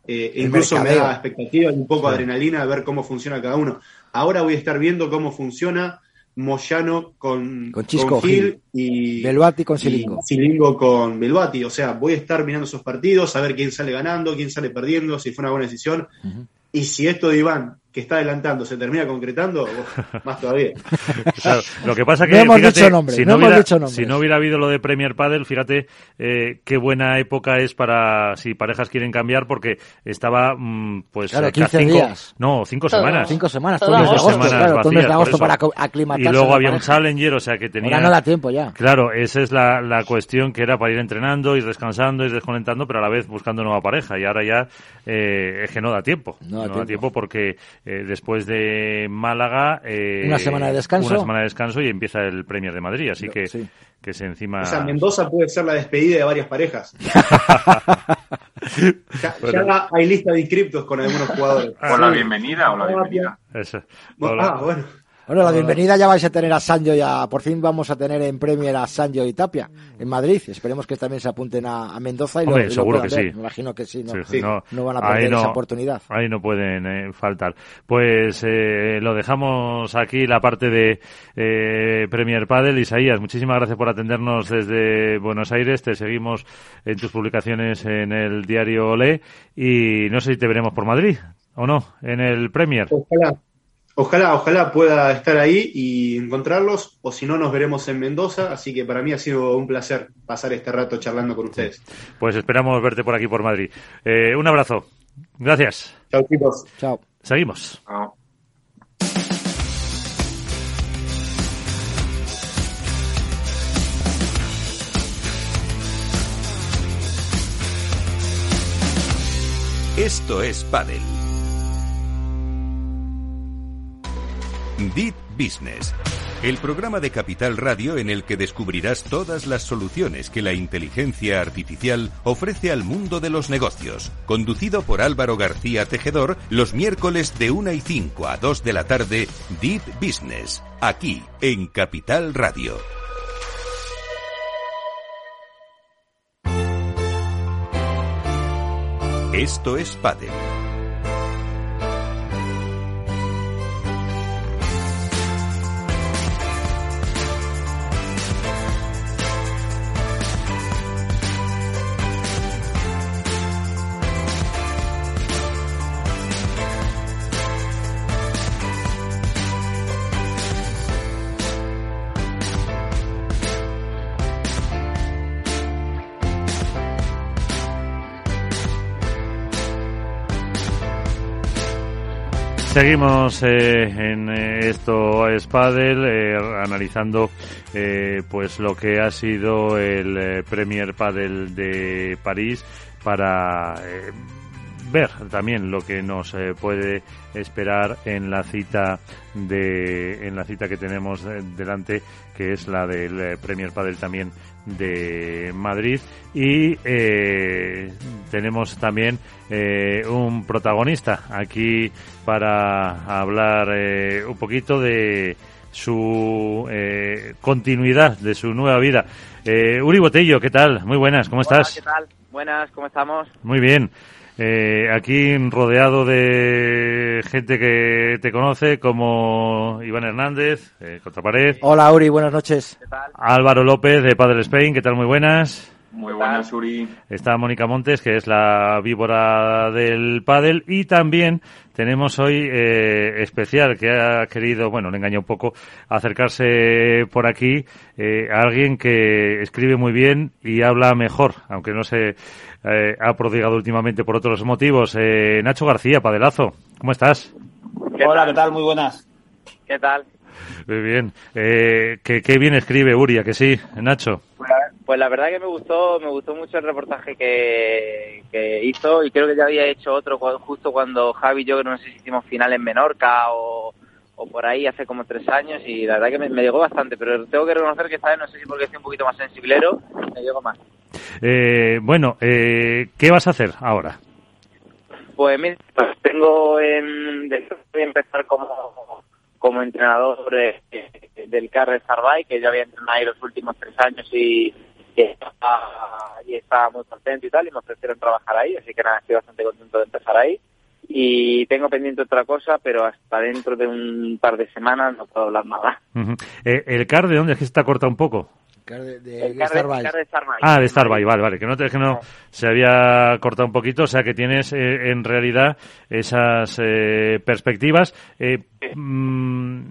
Eh, incluso me da expectativa y un poco de adrenalina de ver cómo funciona cada uno. Ahora voy a estar viendo cómo funciona Moyano con, con, Chisco, Gil, y Belvati con Silingo. Silingo con Belvati. O sea, voy a estar mirando esos partidos, a ver quién sale ganando, quién sale perdiendo, si fue una buena decisión. Y si esto de Iván que está adelantando se termina concretando, más todavía. lo que pasa que, no hemos dicho nombre, si, no, hubiera, si no hubiera habido lo de Premier Padel, fíjate eh, qué buena época es para si parejas quieren cambiar, porque estaba mm, pues claro, 15 días. No, cinco semanas. Cinco semanas, todo, mes de agosto, claro, todo mes de agosto para aclimatarse. Y luego había un Challenger, o sea que tenía... Ahora no da tiempo ya. Claro, esa es la, la cuestión que era para ir entrenando, ir descansando, ir desconectando, pero a la vez buscando nueva pareja. Y ahora ya eh, es que no da tiempo. No da, tiempo. porque eh, después de Málaga. Eh, una semana de descanso. Una semana de descanso y empieza el Premier de Madrid, así que, que se encima. O sea, Mendoza puede ser la despedida de varias parejas. ya, hay lista de inscriptos con algunos jugadores. ¿O la bienvenida o la bienvenida? Eso. Ah, bueno. Bueno, la bienvenida ya vais a tener a Sancho ya, por fin vamos a tener en Premier a Sancho y Tapia en Madrid. Esperemos que también se apunten a, Mendoza y lo, seguro que sí. Me imagino que sí no, no, van a perder esa oportunidad. Ahí no pueden eh, faltar. Pues eh, lo dejamos aquí la parte de eh, Premier Padel. Isaías, muchísimas gracias por atendernos desde Buenos Aires. Te seguimos en tus publicaciones en el diario Olé y no sé si te veremos por Madrid o no en el Premier. Ojalá. Ojalá, ojalá pueda estar ahí y encontrarlos, o si no, nos veremos en Mendoza. Así que para mí ha sido un placer pasar este rato charlando con ustedes. Pues esperamos verte por aquí, por Madrid. Eh, un abrazo. Gracias. Chao, chicos. Chao. Seguimos. Chao. Esto es Padel. Deep Business. El programa de Capital Radio en el que descubrirás todas las soluciones que la inteligencia artificial ofrece al mundo de los negocios. Conducido por Álvaro García Tejedor los miércoles de 1 y 5 a 2 de la tarde, Deep Business. Aquí, en Capital Radio. Esto es Padel. Seguimos eh, en eh, esto es Padel, eh, analizando pues lo que ha sido el Premier Padel de París para ver también lo que nos puede esperar en la cita de en la cita que tenemos delante que es la del Premier Padel también de Madrid y eh, tenemos también eh, un protagonista aquí para hablar eh, un poquito de su continuidad, de su nueva vida. Uri Botello, ¿qué tal? Muy buenas, ¿cómo estás? ¿Qué tal? Buenas, ¿cómo estamos? Muy bien. Eh, aquí rodeado de gente que te conoce, como Iván Hernández, eh, Contrapared. Hola, Uri, buenas noches. Álvaro López, de Padre Spain, ¿qué tal? Muy buenas. Muy buenas, Uri. Está Mónica Montes, que es la víbora del pádel. Y también tenemos hoy eh, especial, que ha querido, bueno, le engañó un poco, acercarse por aquí eh, a alguien que escribe muy bien y habla mejor, aunque no se eh, ha prodigado últimamente por otros motivos. Eh, Nacho García, Padelazo, ¿cómo estás? Hola, ¿qué tal? Muy buenas. ¿Qué tal? Muy bien. Eh, ¿qué, bien escribe Uria, que sí, Nacho. Pues, pues la verdad que me gustó, me gustó mucho el reportaje que, hizo y creo que ya había hecho otro justo cuando Javi y yo, no sé si hicimos final en Menorca o, por ahí hace como tres años y la verdad que me, llegó bastante, pero tengo que reconocer que esta vez no sé si porque estoy un poquito más sensiblero, me llegó más. Eh, bueno, eh, ¿qué vas a hacer ahora? Pues mira, pues tengo en, voy a empezar como como entrenador del Carre Sarbay, que ya había entrenado ahí los últimos tres años y, y, estaba, muy contento y tal, y me ofrecieron trabajar ahí, así que nada, estoy bastante contento de empezar ahí. Y tengo pendiente otra cosa, pero hasta dentro de un par de semanas no puedo hablar nada. Eh, ¿El CAR de dónde es que se está corta un poco? De, de, de. Ah, de Starbike, vale, vale. Que no, que no se había cortado un poquito, o sea que tienes eh, en realidad esas eh, perspectivas. Eh, mm,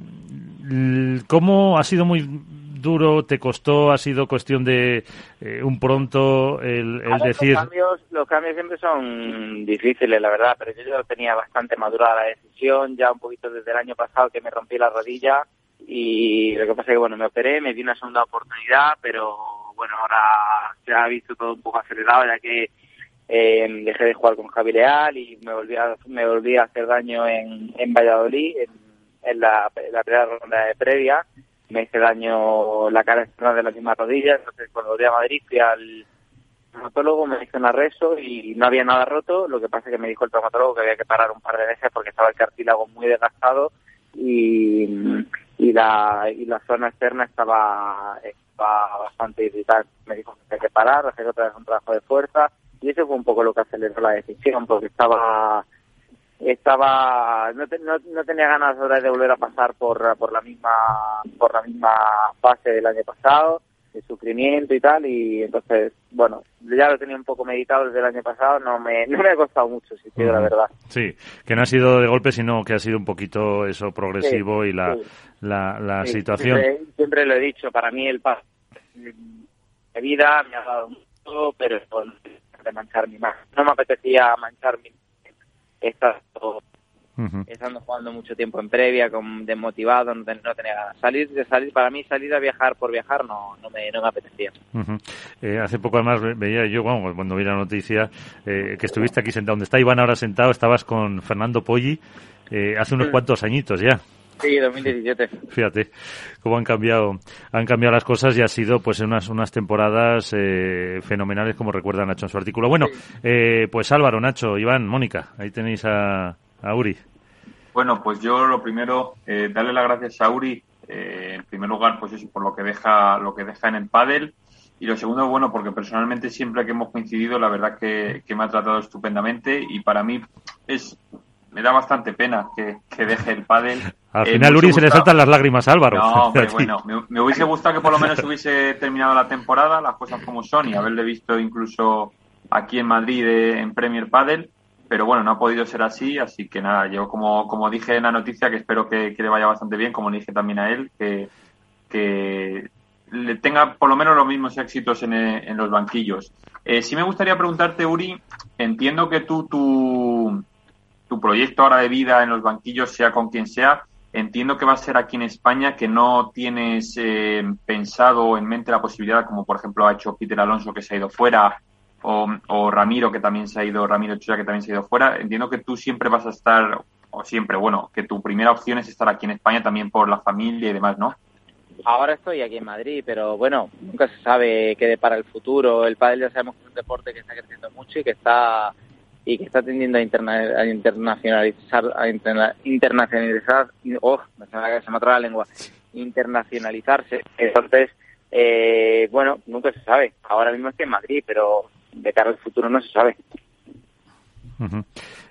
¿Cómo ha sido muy duro? ¿Te costó? ¿Ha sido cuestión de eh, un pronto el, decir...? Los cambios, los cambios siempre son difíciles, la verdad, pero yo ya tenía bastante madurada la decisión, ya un poquito desde el año pasado que me rompí la rodilla y lo que pasa es que bueno me operé me di una segunda oportunidad pero bueno ahora se ha visto todo un poco acelerado ya que eh, dejé de jugar con Javi Leal y me volví a, me volví a hacer daño en, en Valladolid en, la, primera ronda de previa. Me hice daño la cara externa de la misma rodilla entonces cuando volví a Madrid fui al traumatólogo me hice un arresto y no había nada roto. Lo que pasa es que me dijo el traumatólogo que había que parar un par de veces porque estaba el cartílago muy desgastado y y la, y la zona externa estaba, estaba bastante irritada. Me dijo que hay que parar, hacer otra vez un trabajo de fuerza y eso fue un poco lo que aceleró la decisión porque estaba estaba no, no, tenía ganas ahora de volver a pasar por, por la misma por la misma fase del año pasado sufrimiento y tal y entonces bueno ya lo tenía un poco meditado desde el año pasado no me no me ha costado mucho si quiero la verdad. Sí que no ha sido de golpe sino que ha sido un poquito eso progresivo y la la, la situación. siempre, lo he dicho para mí el paso de vida me ha dado mucho pero de manchar mi más. No me apetecía manchar mi estando jugando mucho tiempo en previa, con, desmotivado, no, no tenía ganas. Salir, de salir, para mí salir a viajar por viajar no, no, me, no me apetecía. eh, hace poco además veía yo, bueno, cuando vi la noticia, eh, que estuviste aquí sentado, donde está Iván ahora sentado, estabas con Fernando Poggi, eh, hace unos mm. cuantos añitos ya. Sí, 2017. Fíjate cómo han cambiado, han cambiado las cosas y ha sido pues unas unas temporadas eh, fenomenales como recuerda Nacho en su artículo. Bueno, eh, pues Álvaro, Nacho, Iván, Mónica, ahí tenéis a, a Uri. Bueno, pues yo lo primero, eh, darle las gracias a Uri, eh, en primer lugar, pues eso, por lo que deja, lo que deja en el pádel. Y lo segundo, bueno, porque personalmente siempre que hemos coincidido, la verdad que, que me ha tratado estupendamente y para mí es me da bastante pena que, deje el pádel. Al eh, final, Uri, se le saltan las lágrimas Álvaro. No, hombre, bueno, me, hubiese gustado que por lo menos hubiese terminado la temporada, las cosas como son, y haberle visto incluso aquí en Madrid eh, en Premier Padel, pero bueno, no ha podido ser así, así que nada, yo como, como dije en la noticia, que espero que, le vaya bastante bien, como le dije también a él, que, que le tenga por lo menos los mismos éxitos en, en los banquillos. Eh, sí me gustaría preguntarte, Uri, entiendo que tú, tú tu proyecto ahora de vida en los banquillos, sea con quien sea, entiendo que va a ser aquí en España, que no tienes eh, pensado en mente la posibilidad, como por ejemplo ha hecho Peter Alonso que se ha ido fuera, o, Ramiro que también se ha ido, Ramiro Chuya que también se ha ido fuera. Entiendo que tú siempre vas a estar, o siempre, bueno, que tu primera opción es estar aquí en España también por la familia y demás, ¿no? Ahora estoy aquí en Madrid, pero bueno, nunca se sabe qué depara el futuro. El pádel ya sabemos que es un deporte que está creciendo mucho y que está y que está tendiendo a, internacionalizar, a internacionalizar, oh, se me, la lengua, internacionalizarse. Entonces, eh, bueno, nunca se sabe. Ahora mismo es que en Madrid, pero de cara al futuro no se sabe.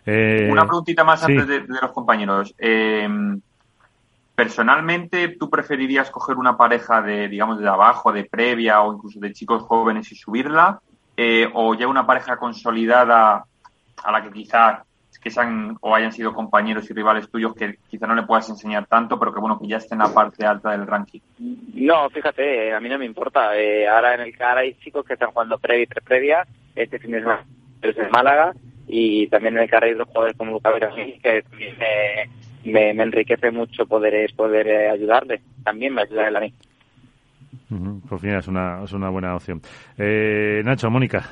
Eh, Una preguntita más antes de, los compañeros. Eh, personalmente, ¿tú preferirías coger una pareja de, digamos, de abajo, de previa o incluso de chicos jóvenes y subirla? ¿O ya una pareja consolidada a la que quizás que sean o hayan sido compañeros y rivales tuyos que quizá no le puedas enseñar tanto, pero que bueno, que ya esté en la parte alta del ranking. No, fíjate, a mí no me importa. Eh, ahora en el CAR hay chicos que están jugando previa y previa, este fin de semana es en Málaga, y también en el CAR hay dos jugadores como Luca que me, me, enriquece mucho poder, poder eh, ayudarle. También me ayuda él a mí. Pues es una, es una buena opción. Eh, Nacho, Mónica.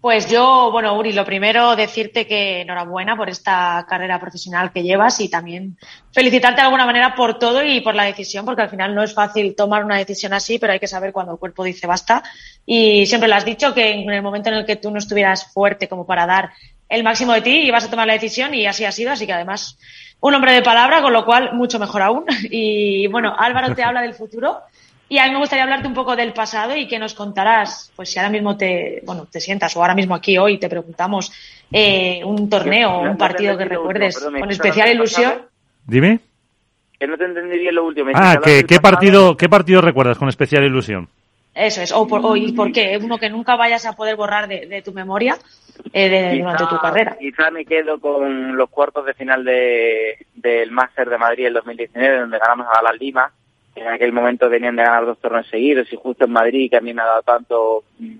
Pues yo, bueno, Uri, lo primero decirte que enhorabuena por esta carrera profesional que llevas y también felicitarte de alguna manera por todo y por la decisión, porque al final no es fácil tomar una decisión así, pero hay que saber cuando el cuerpo dice basta. Y siempre lo has dicho que en el momento en el que tú no estuvieras fuerte como para dar el máximo de ti, ibas a tomar la decisión y así ha sido, así que además un hombre de palabra, con lo cual mucho mejor aún. Y bueno, Álvaro te habla del futuro. Y a mí me gustaría hablarte un poco del pasado y que nos contarás, pues si ahora mismo te, bueno, te sientas o ahora mismo aquí hoy te preguntamos eh, un torneo o un partido que recuerdes con especial ilusión. Dime. Que no te entendí bien lo último. Ah, ¿qué, ¿qué partido, ¿qué partido recuerdas con especial ilusión? Eso es, o por, y por qué, uno que nunca vayas a poder borrar de, tu memoria eh, durante tu carrera. Quizá me quedo con los cuartos de final de, del Máster de Madrid en 2019, donde ganamos a la Lima, en aquel momento venían de ganar dos torneos seguidos y justo en Madrid, que a mí me ha dado tanto, mm,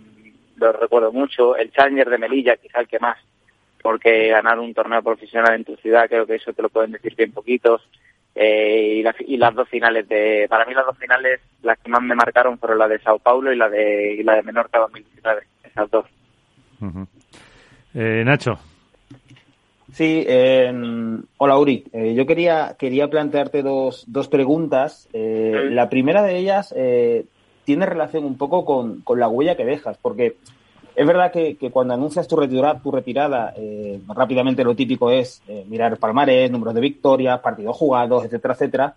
lo recuerdo mucho, el Challenger de Melilla, quizá el que más, porque ganar un torneo profesional en tu ciudad, creo que eso te lo pueden decir bien poquitos. Eh, y, las dos finales de, para mí las dos finales, las que más me marcaron fueron la de Sao Paulo y la de, y la de Menorca 2019, esas dos. eh, Nacho. Sí, hola Uri. Eh, yo quería, quería plantearte dos, dos preguntas. Eh, la primera de ellas eh, tiene relación un poco con, con, la huella que dejas, porque es verdad que, que cuando anuncias tu retirada, tu retirada rápidamente lo típico es mirar palmarés, números de victorias, partidos jugados, etcétera, etcétera.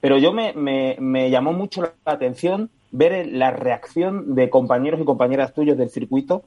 Pero yo me, me, me llamó mucho la atención ver la reacción de compañeros y compañeras tuyos del circuito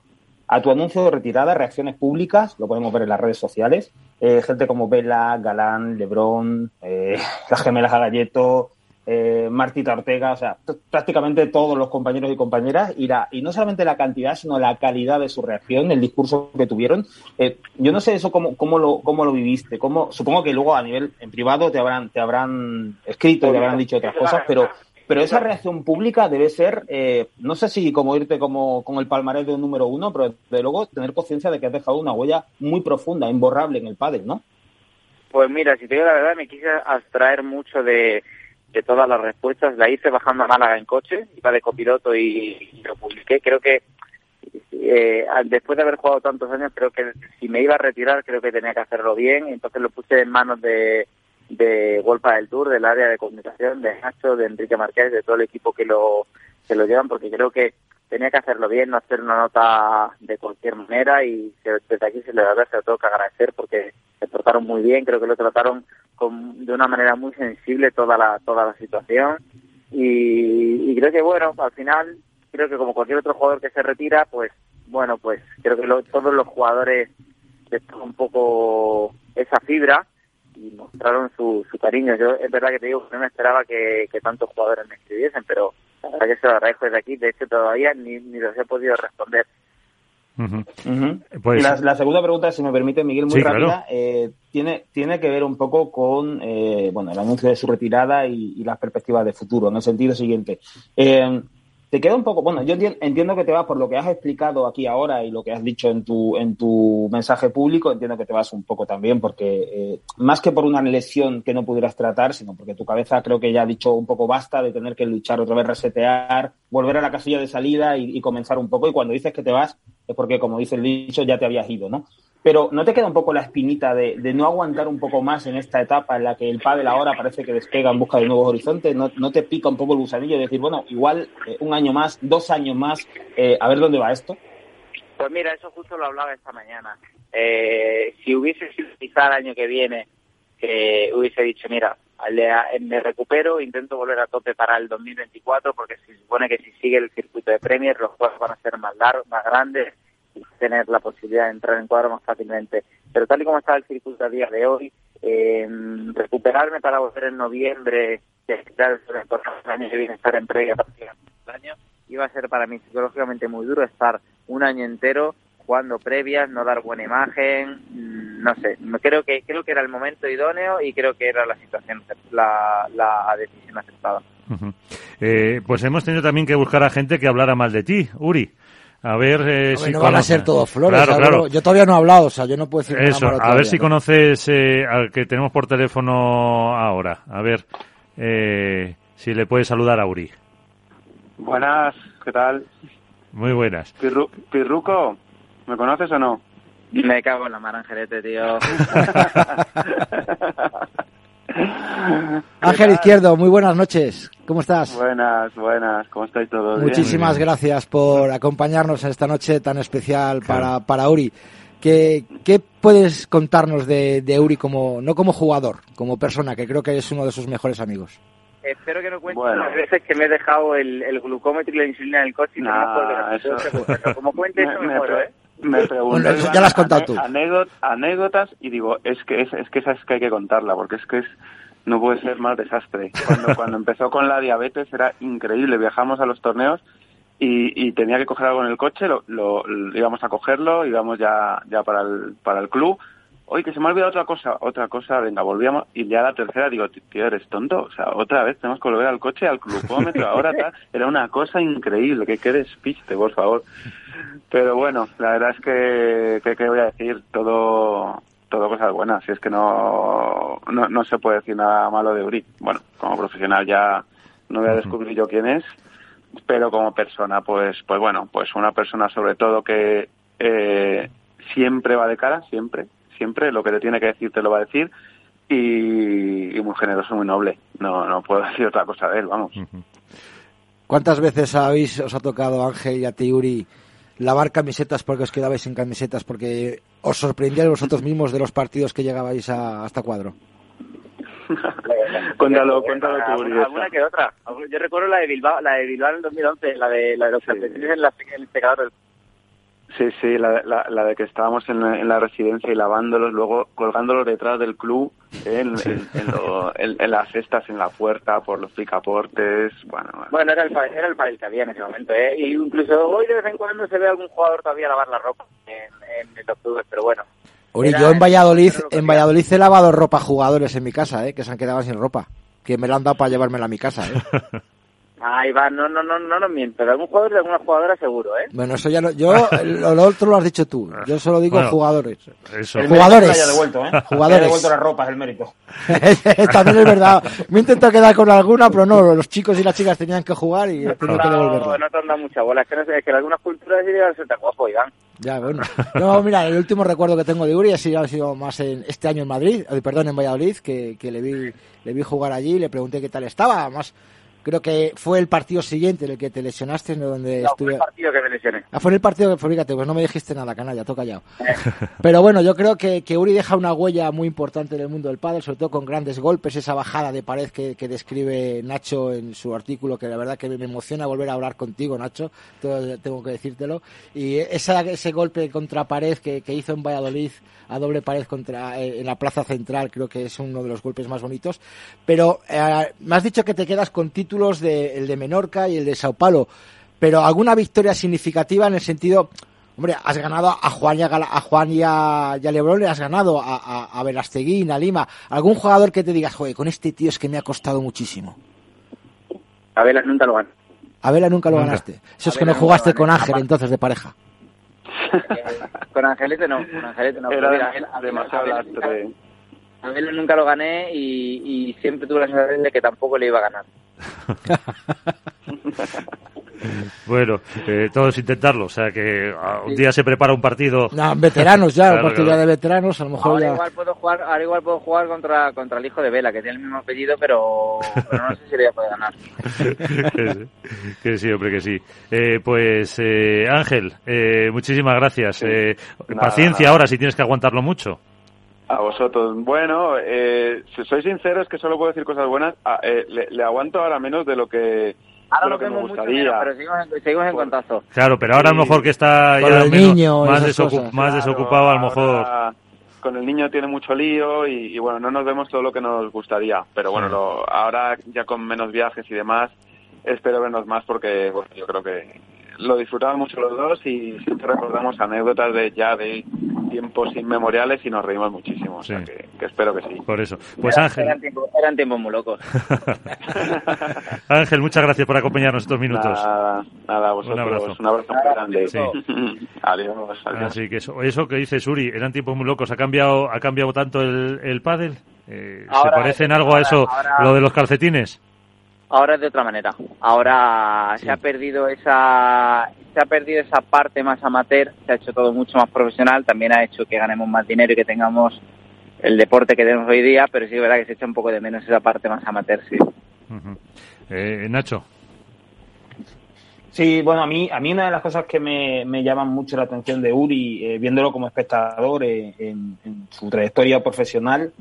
a tu anuncio de retirada, reacciones públicas, lo podemos ver en las redes sociales, eh, gente como Vela, Galán, Lebrón, eh, las gemelas Galleto, eh, Martita Ortega, o sea, prácticamente todos los compañeros y compañeras, y, y no solamente la cantidad, sino la calidad de su reacción, el discurso que tuvieron. Eh, yo no sé eso cómo, cómo, lo, cómo lo viviste, cómo, supongo que luego a nivel en privado te habrán, te habrán escrito, te habrán dicho otras cosas, pero pero esa reacción pública debe ser, eh, no sé si como irte como con el palmarés de un número uno, pero de luego tener conciencia de que has dejado una huella muy profunda, imborrable en el pádel, ¿no? Pues mira, si te digo la verdad, me quise abstraer mucho de, de todas las respuestas. La hice bajando a Málaga en coche, iba de copiloto y, y lo publiqué. Creo que eh, después de haber jugado tantos años, creo que si me iba a retirar, creo que tenía que hacerlo bien. Entonces lo puse en manos de, de Golpa del Tour, del área de comunicación, de Nacho, de Enrique Marqués, de todo el equipo que lo, que lo llevan, porque creo que tenía que hacerlo bien, no hacer una nota de cualquier manera y desde aquí se le da se lo tengo que agradecer porque se trataron muy bien, creo que lo trataron con, de una manera muy sensible toda la, toda la situación y, y creo que bueno, al final creo que como cualquier otro jugador que se retira, pues bueno, pues creo que lo, todos los jugadores un poco esa fibra y mostraron su, su cariño. Yo es verdad que te digo que no me esperaba que, que tantos jugadores me escribiesen, pero la verdad que se lo agradezco desde aquí. De hecho, todavía ni, ni los he podido responder. Pues... La, la, segunda pregunta, si me permite, Miguel, muy Sí, rápida, claro. eh, tiene, tiene que ver un poco con eh, bueno, el anuncio de su retirada y, y las perspectivas de futuro, en el sentido siguiente. Eh, te queda un poco, bueno, yo enti- entiendo que te vas por lo que has explicado aquí ahora y lo que has dicho en tu, en tu mensaje público, entiendo que te vas un poco también porque eh, más que por una lesión que no pudieras tratar, sino porque tu cabeza creo que ya ha dicho un poco basta de tener que luchar otra vez, resetear, volver a la casilla de salida y, y comenzar un poco. Y cuando dices que te vas es porque, como dice el dicho, ya te habías ido, ¿no? Pero ¿no te queda un poco la espinita de, no aguantar un poco más en esta etapa en la que el pádel ahora parece que despega en busca de nuevos horizontes? ¿No, te pica un poco el gusanillo de decir, bueno, igual eh, un año más, dos años más, eh, a ver dónde va esto? Pues mira, eso justo lo hablaba esta mañana. Eh, si hubiese sido quizá el año que viene, que hubiese dicho, mira, le- me recupero, intento volver a tope para el 2024, porque se supone que si sigue el circuito de Premier, los juegos van a ser más largos, más grandes, tener la posibilidad de entrar en cuadro más fácilmente. Pero tal y como está el circuito a día de hoy, eh, recuperarme para volver en noviembre, y claro, el año que viene estar en previa prácticamente el año, iba a ser para mí psicológicamente muy duro estar un año entero jugando previas, no dar buena imagen, mm, no sé, creo que creo que era el momento idóneo y creo que era la situación, la, decisión aceptada. Eh, pues hemos tenido también que buscar a gente que hablara mal de ti, Uri. A ver eh, Hombre, si no van a ser todos flores. Claro, claro. Yo todavía no he hablado, o sea, yo no puedo decir nada Eso, malo a todavía, ver si ¿no? conoces eh, al que tenemos por teléfono ahora. A ver eh, si le puedes saludar a Uri. Buenas, ¿qué tal? Muy buenas. Pirru- Pirruco, ¿me conoces o no? Me cago en la mar, Angelete, tío. Ángel Izquierdo, muy buenas noches. ¿Cómo estás? Buenas, buenas, ¿cómo estáis todos? Bien. Muchísimas gracias por acompañarnos en esta noche tan especial para, para Uri. ¿Qué, qué puedes contarnos de, de Uri como, no como jugador, como persona, que creo que es uno de sus mejores amigos? Espero que no cuentes Bueno. las veces que me he dejado el, el glucómetro y la insulina en el coche y no me acuerdo eso- las. Como cuente eso, me, me, muero, pre- ¿eh? me Bueno, eso ya lo has contado tú. anécdot- anécdotas y digo, es que es, es que esa es que hay que contarla, porque es que es no puede ser más desastre. Cuando, cuando empezó con la diabetes era increíble, viajamos a los torneos y, y tenía que coger algo en el coche, lo, lo- lo- íbamos a cogerlo, íbamos ya, ya para el, para el club. Oye, que se me ha olvidado otra cosa, otra cosa, venga, volvíamos, y ya la tercera digo, tío, eres tonto, o sea, otra vez tenemos que volver al coche, al glucómetro, ahora tal, era una cosa increíble, que qué despiste, por favor. Pero bueno, la verdad es que, que, ¿qué voy a decir? Todo, todo cosas buenas, si es que no, no, no se puede decir nada malo de Uri. Bueno, como profesional ya no voy a descubrir yo quién es, pero como persona, pues, pues bueno, pues una persona sobre todo que eh, siempre va de cara, siempre, siempre, lo que te tiene que decir te lo va a decir, y, y muy generoso, muy noble. No, no puedo decir otra cosa de él, vamos. ¿Cuántas veces habéis, os ha tocado, Ángel y a ti, Uri, lavar camisetas porque os quedabais sin camisetas, porque os sorprendíais vosotros mismos de los partidos que llegabais a, hasta cuadro? Cuéntalo, cuéntalo tú, Alguna, que otra. Yo recuerdo la de Bilbao, la de Bilbao en el 2011, la de, la de los Sí. en, la, en el secador del Sí, sí, la, la, la de que estábamos en, la- en la residencia y lavándolos, luego colgándolos detrás del club, eh, en, en- en lo- en- en las cestas, en la puerta, por los picaportes, bueno, bueno. Bueno, era el, pa- era el país que había en ese momento, ¿eh? Y incluso hoy de vez en cuando se ve algún jugador todavía lavar la ropa en, en el octubre, pero bueno. Yo en Valladolid, en. Valladolid he lavado ropa a jugadores en mi casa, ¿eh? que se han quedado sin ropa, que me la han dado para llevármela a mi casa. ¿eh? Ahí va, no, no, no, no nos miento. De algún jugador y de alguna jugadora seguro, ¿eh? Bueno, eso ya no, yo, lo, lo otro lo has dicho tú. Yo solo digo Bueno, jugadores. Eso. El Jugadores. haya devuelto, ¿eh? Jugadores. Haya devuelto las ropas, el mérito. También es verdad. Me he intentado quedar con alguna, pero no, los chicos y las chicas tenían que jugar y he tenido que No, devolverla. no te han dado mucha bola. Es que, no sé, es que en algunas culturas sí llegan a ser tan guapo, Iván. Ya, bueno. No, mira, el último recuerdo que tengo de Uri ha sido, ha sido más en este año en Madrid, eh, perdón, en Valladolid, que, que le vi le vi jugar allí, le pregunté qué tal estaba. Además, creo que fue el partido siguiente en el que te lesionaste, ¿no? donde No, fue estuve. el partido que me lesioné. Ah, fue el partido que, fíjate, pues no me dijiste nada, canalla, toca ya. Pero bueno, yo creo que, que Uri deja una huella muy importante en el mundo del pádel, sobre todo con grandes golpes, esa bajada de pared que, que describe Nacho en su artículo, que la verdad que me emociona volver a hablar contigo, Nacho, tengo que decírtelo. Y esa, ese golpe contra pared que, que hizo en Valladolid, a doble pared contra eh, en la plaza central, creo que es uno de los golpes más bonitos. Pero eh, me has dicho que te quedas con títulos de el de Menorca y el de Sao Paulo, pero alguna victoria significativa en el sentido, hombre, has ganado a Juan y a, Gala- a Juan y a, y a le has ganado a, a, a Velasteguín, a Lima, algún jugador que te digas, joder, con este tío es que me ha costado muchísimo. A ver, nunca lo van. A Vela nunca lo Nunca. ganaste. Eso es que Vela no jugaste con gané. Ángel entonces de pareja. Con Angelete no, con Angelete no. Era mira, Abel- demasiado Abel nunca- lastre. a Abel nunca lo gané y, y siempre tuve la sensación de que tampoco le iba a ganar. Bueno, eh, todos intentarlo. O sea que ah, un día se prepara un partido. No, veteranos ya, Claro, partida claro. de veteranos, a lo mejor Ahora ya. igual puedo jugar, ahora igual puedo jugar contra, contra el hijo de Vela, que tiene el mismo apellido, pero, pero no sé si le voy a poder ganar. que, sí, que sí, hombre, que sí. Eh, pues eh, Ángel, eh, muchísimas gracias. Eh, Nada, paciencia nada. ahora si tienes que aguantarlo mucho. A vosotros. Bueno, eh, si soy sincero es que solo puedo decir cosas buenas. Ah, eh, le, le aguanto ahora menos de lo que, Ahora de lo que me gustaría. menos, pero seguimos en, seguimos en Por- contacto. Claro, pero ahora a lo mejor que está Con ya el menos- niño más, esas desocu- cosas. más Claro, desocupado, a lo mejor. ahora Con el niño tiene mucho lío y, y bueno, no nos vemos todo lo que nos gustaría. Pero bueno, Sí. lo- ahora ya con menos viajes y demás, espero vernos más porque bueno, yo creo que lo disfrutamos mucho los dos y siempre recordamos anécdotas de ya de tiempos inmemoriales y nos reímos muchísimo. O sea que, que espero que sí. Por eso. Pues Eran Ángel, tiempos, eran tiempos muy locos. Ángel, muchas gracias por acompañarnos estos minutos. Nada, nada, a vosotros. Un abrazo. Un abrazo muy grande. Sí. adiós, adiós. Así que eso, eso que dice Suri, eran tiempos muy locos. ¿Ha cambiado, ha cambiado tanto el, el pádel? Eh, ¿Se Ahora- parece en algo a eso, ahora- lo de los calcetines? Ahora es de otra manera. Ahora se ha perdido esa se ha perdido esa parte más amateur, se ha hecho todo mucho más profesional, también ha hecho que ganemos más dinero y que tengamos el deporte que tenemos hoy día, pero sí es verdad que se echa un poco de menos esa parte más amateur, sí. Eh, Nacho. Sí, bueno, a mí, a mí una de las cosas que me, me llaman mucho la atención de Uri, eh, viéndolo como espectador eh, en, en su trayectoria profesional,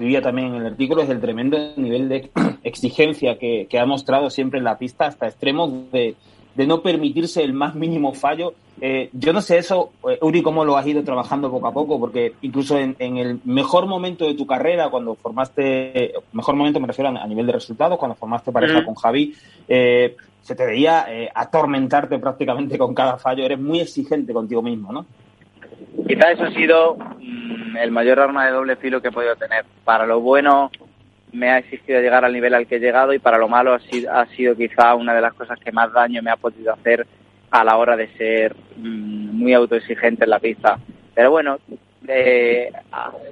escribía también en el artículo, es el tremendo nivel de exigencia que, que ha mostrado siempre en la pista, hasta extremos de, de no permitirse el más mínimo fallo. Eh, yo no sé eso, eh, Uri, cómo lo has ido trabajando poco a poco, porque incluso en, en el mejor momento de tu carrera, cuando formaste, mejor momento me refiero a, a nivel de resultados, cuando formaste pareja con Javi, eh, se te veía eh, atormentarte prácticamente con cada fallo, eres muy exigente contigo mismo, ¿no? Quizá eso ha sido mm, el mayor arma de doble filo que he podido tener. Para lo bueno me ha exigido llegar al nivel al que he llegado y para lo malo ha sido, ha sido quizá una de las cosas que más daño me ha podido hacer a la hora de ser mm, muy autoexigente en la pista. Pero bueno, eh,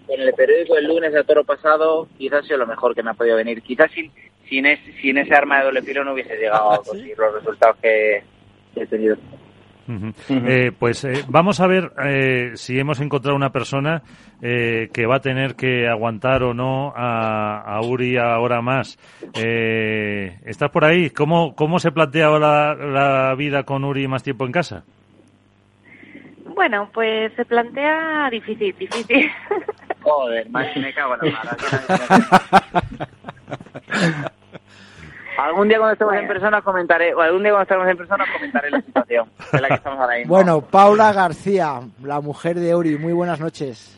con el periódico el lunes de toro pasado quizás ha sido lo mejor que me ha podido venir. Quizás sin, sin, es- sin ese arma de doble filo no hubiese llegado a conseguir los resultados que que he tenido. Eh, pues eh, vamos a ver eh, si hemos encontrado una persona eh, que va a tener que aguantar o no a, a Uri ahora más. Eh, ¿Estás por ahí? ¿Cómo, cómo se plantea ahora la vida con Uri más tiempo en casa? Bueno, pues se plantea difícil, difícil. Joder, más me cago en la. Algún día cuando estemos en persona comentaré, o algún día cuando estemos en persona comentaré la situación en la que estamos ahora mismo. Bueno, Paula García, la mujer de Uri, muy buenas noches.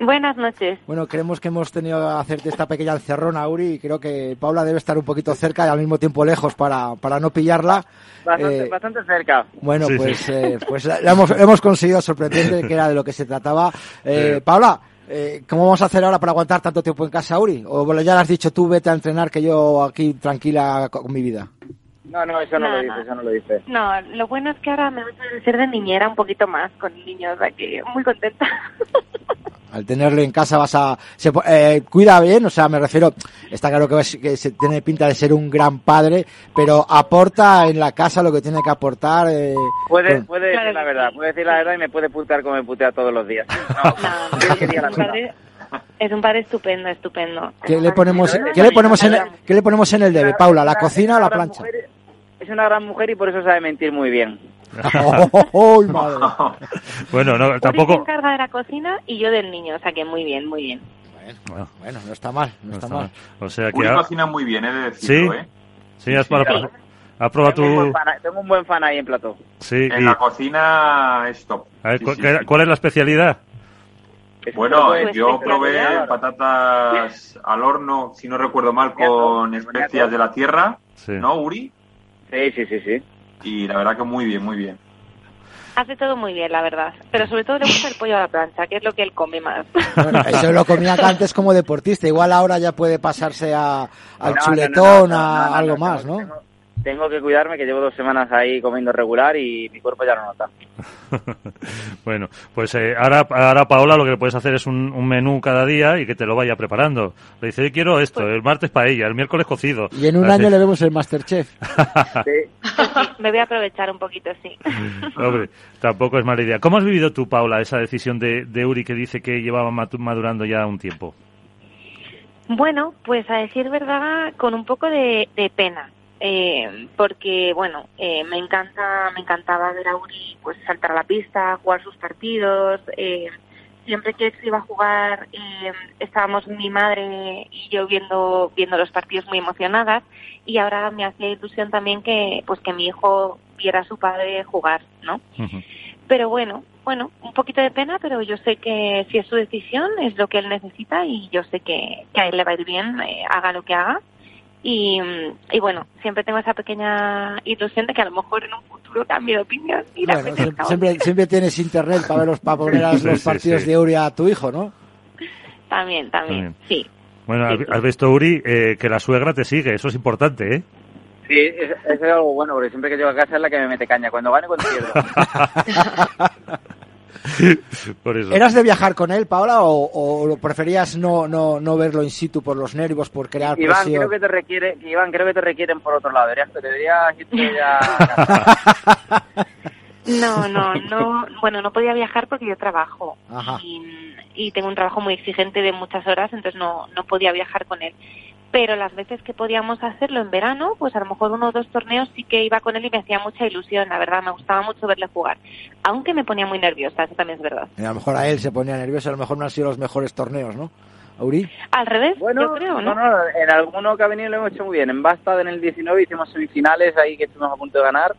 Buenas noches. Bueno, creemos que hemos tenido que hacerte esta pequeña encerrona, Uri, y creo que Paula debe estar un poquito cerca y al mismo tiempo lejos para, para no pillarla. bastante, eh, bastante cerca. Bueno, pues, eh, pues la, la hemos, hemos conseguido sorprendente que era de lo que se trataba. Eh, Paula, Eh, ¿Cómo vamos a hacer ahora para aguantar tanto tiempo en casa, Uri? ¿O bueno, ya le has dicho tú, vete a entrenar, que yo aquí tranquila con mi vida? No, no, eso no, No, lo dice, no. eso no lo dice. No, lo bueno es que ahora me voy a ser de niñera un poquito más con el niño, o sea que muy contenta. Al tenerle en casa vas a... Se, po- eh, cuida bien, o sea, me refiero... Está claro que, vas- que se tiene pinta de ser un gran padre, pero aporta en la casa lo que tiene que aportar. eh, Puede, bueno. puede decir la verdad, puede decir la verdad y me puede putear como me putea todos los días. No, No, es, un padre, es un padre estupendo, estupendo. ¿Qué le ponemos, es ¿qué le ponemos en, ¿qué le ponemos en el debe, Paula? ¿La cocina o la plancha? mujer- es una gran mujer y por eso sabe mentir muy bien. ¡Oh, oh, oh, madre! Bueno, no, Uri se tampoco. encarga de la cocina y yo del niño, o sea que muy bien, muy bien. Bueno, Bueno, no está mal, no, no está, está mal. mal. O sea que. Uri ha- cocina muy bien, he de decirlo, Sí. ¿eh? Sí, has, para- Sí. has probado Tengo, un tu. buen fan, tengo un buen fan ahí en plató. Sí, En y- la cocina es top. a ver, Sí, ¿cu- sí, qué- sí. ¿cuál es la especialidad? Es Bueno, yo probé patatas al horno, si no recuerdo mal, con especias de la tierra, Sí. ¿no, Uri? Sí, sí, sí, sí. Y la verdad que muy bien, muy bien. Hace todo muy bien, la verdad. Pero sobre todo le gusta el pollo a la plancha, que es lo que él come más. Bueno, eso lo comía antes como deportista. Igual ahora ya puede pasarse a, al No, no, chuletón, no, no, a no, no, algo no, más, ¿no? Tengo, tengo que cuidarme, que llevo dos semanas ahí comiendo regular y mi cuerpo ya lo nota. bueno, pues eh, ahora, ahora Paola lo que le puedes hacer es un, un menú cada día y que te lo vaya preparando. Le dice, "Hoy quiero esto, el martes paella, el miércoles cocido. Y en un Así. año le vemos el Masterchef. Sí. Me voy a aprovechar un poquito, sí. Hombre, tampoco es mala idea. ¿Cómo has vivido tú, Paula, esa decisión de, de Uri que dice que llevaba madurando ya un tiempo? Bueno, pues a decir verdad, con un poco de, de pena, eh, porque bueno, eh, me encanta, me encantaba ver a Uri pues saltar a la pista, jugar sus partidos. eh, siempre que se iba a jugar, eh, estábamos mi madre y yo viendo viendo los partidos muy emocionadas y ahora me hacía ilusión también que pues que mi hijo viera a su padre jugar, ¿no? Pero bueno, bueno, un poquito de pena, pero yo sé que si es su decisión, es lo que él necesita y yo sé que, que a él le va a ir bien, eh, haga lo que haga. Y, mm, y bueno, siempre tengo esa pequeña ilusión de que a lo mejor en un futuro cambie de opinión y Bueno, apetezca siempre, siempre, tienes internet para ver los, para poner a los Sí, partidos sí. de Uri a tu hijo, ¿no? También, también, sí. Bueno, Sí, has, visto, Uri, eh, que la suegra te sigue, eso es importante, ¿eh? Sí, es- eso es algo bueno, porque siempre que llego a casa es la que me mete caña. Cuando gane, cuando pierdo. Por eso. ¿Eras de viajar con él, Paola, o, o lo preferías no, no, no verlo in situ por los nervios, por crear Iván, presión? creo que te requiere, Iván, creo que te requieren por otro lado. Deberías, deberías irte ya. No, no, no, bueno, no podía viajar porque yo trabajo Ajá. y, y tengo un trabajo muy exigente de muchas horas, entonces no, no podía viajar con él. Pero las veces que podíamos hacerlo en verano, pues a lo mejor uno o dos torneos sí que iba con él y me hacía mucha ilusión, la verdad, me gustaba mucho verle jugar, aunque me ponía muy nerviosa, eso también es verdad. A lo mejor a él se ponía nervioso, a lo mejor no han sido los mejores torneos, ¿no? Uri. Al revés, Bueno, yo creo, ¿no? no, no, en alguno que ha venido lo hemos hecho muy bien. En Bastad en el 19 hicimos semifinales ahí que estuvimos a punto de ganar.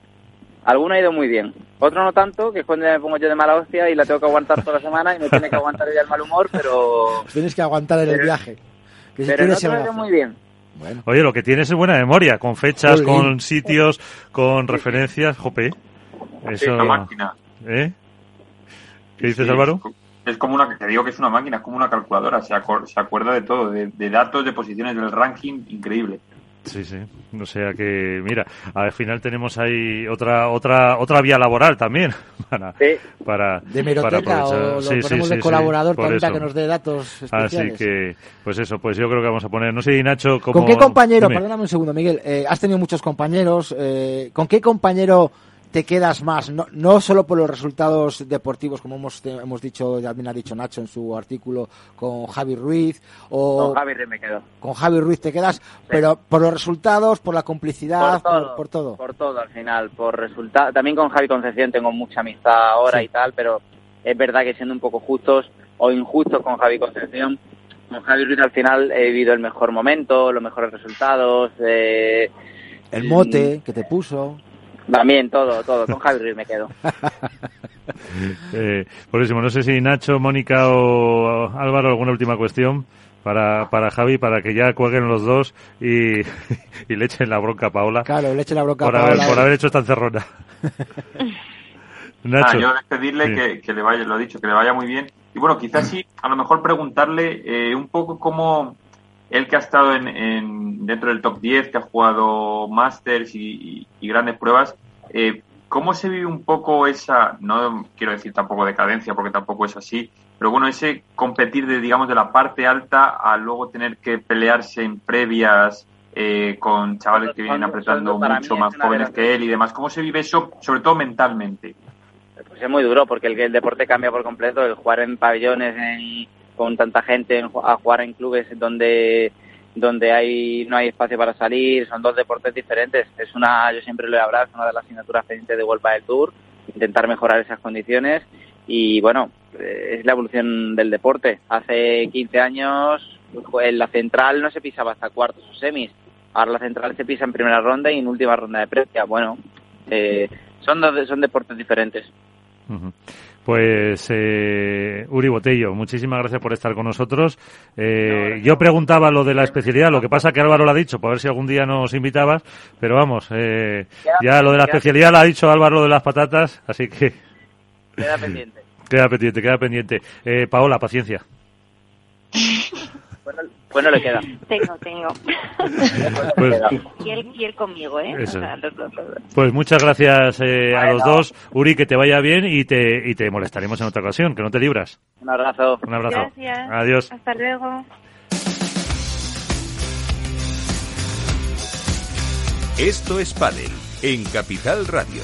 Alguno ha ido muy bien. Otro no tanto, que es cuando me pongo yo de mala hostia y la tengo que aguantar toda la semana y me tiene que aguantar ella el mal humor, pero... Tienes que aguantar en el Pero- viaje. Que Pero se hacer. muy bien. Bueno, Oye, lo que tienes es buena memoria, con fechas, con sitios, con referencias, jope. Es una máquina. ¿eh? ¿Qué dices, Sí, Álvaro? Es como una, te digo que es una máquina, es como una calculadora, se, acor- se acuerda de todo, de, de datos, de posiciones del ranking, increíble. Sí, sí. O sea que, mira, al final tenemos ahí otra otra otra vía laboral también para Sí. para de para meroteca aprovechar. o lo Sí, sí, ponemos sí, de sí, colaborador para que nos dé datos Así que, pues eso, pues yo creo que vamos a poner, no sé, Nacho, ¿cómo... ¿Con qué compañero, Dime. perdóname un segundo, Miguel, eh, has tenido muchos compañeros, eh, ¿con qué compañero te quedas más? No, no solo por los resultados deportivos, como hemos, hemos dicho, también ha dicho Nacho en su artículo, con Javi Ruiz, o Con Javi me quedo. con Javi Ruiz te quedas, pero por los resultados, por la complicidad, Por todo, por todo. Por todo al final, por resultado. También con Javi Concepción tengo mucha amistad ahora Sí. y tal, pero es verdad que siendo un poco justos o injustos con Javi Concepción, con Javi Ruiz al final he vivido el mejor momento, los mejores resultados. Eh, El mote que te puso. También todo, todo. Con Javi Ruiz me quedo. Eh, por eso, no sé si Nacho, Mónica o Álvaro, alguna última cuestión para, para Javi, para que ya cuelguen los dos y, y le echen la bronca a Paola Claro, le eche la broca por, a haber, Paola. por haber hecho esta encerrona. Ah, Nacho, yo despedirle Sí. que, que le vaya, lo he dicho, que le vaya muy bien. Y bueno, quizás sí, a lo mejor preguntarle eh, un poco cómo él que ha estado en, dentro del top 10, que ha jugado Masters y, grandes pruebas, eh, ¿cómo se vive un poco esa, no quiero decir tampoco decadencia, porque tampoco es así, pero bueno, ese competir de, digamos, de la parte alta a luego tener que pelearse en previas eh, con chavales que vienen apretando mucho más jóvenes que él y demás. ¿Cómo se vive eso, sobre todo mentalmente? Pues es muy duro, porque el, el deporte cambia por completo, el jugar en pabellones, en con tanta gente a jugar en clubes donde donde hay no hay espacio para salir, son dos deportes diferentes. Es una, yo siempre lo he hablado, es una de las asignaturas pendientes de World del Tour, intentar mejorar esas condiciones y bueno, eh, es la evolución del deporte. Hace 15 años en la central no se pisaba hasta cuartos o semis, ahora la central se pisa en primera ronda y en última ronda de previa. Bueno, eh, son dos, son deportes diferentes. Pues eh, Uri Botello, muchísimas gracias por estar con nosotros. Eh, yo preguntaba lo de la especialidad, lo que pasa que Álvaro lo ha dicho, para ver si algún día nos invitabas, pero vamos, eh, ya lo de la especialidad lo ha dicho Álvaro de las patatas, así que... Queda pendiente. Queda pendiente, queda pendiente. Eh, Paola, paciencia. Bueno, le queda. Tengo, tengo. Pues, y, él, conmigo, ¿eh? Pues muchas gracias eh, a los dos. Uri, que te vaya bien y te, y te molestaremos en otra ocasión, que no te libras. Un abrazo. Un abrazo. Gracias. Adiós. Hasta luego. Esto es Padel en Capital Radio.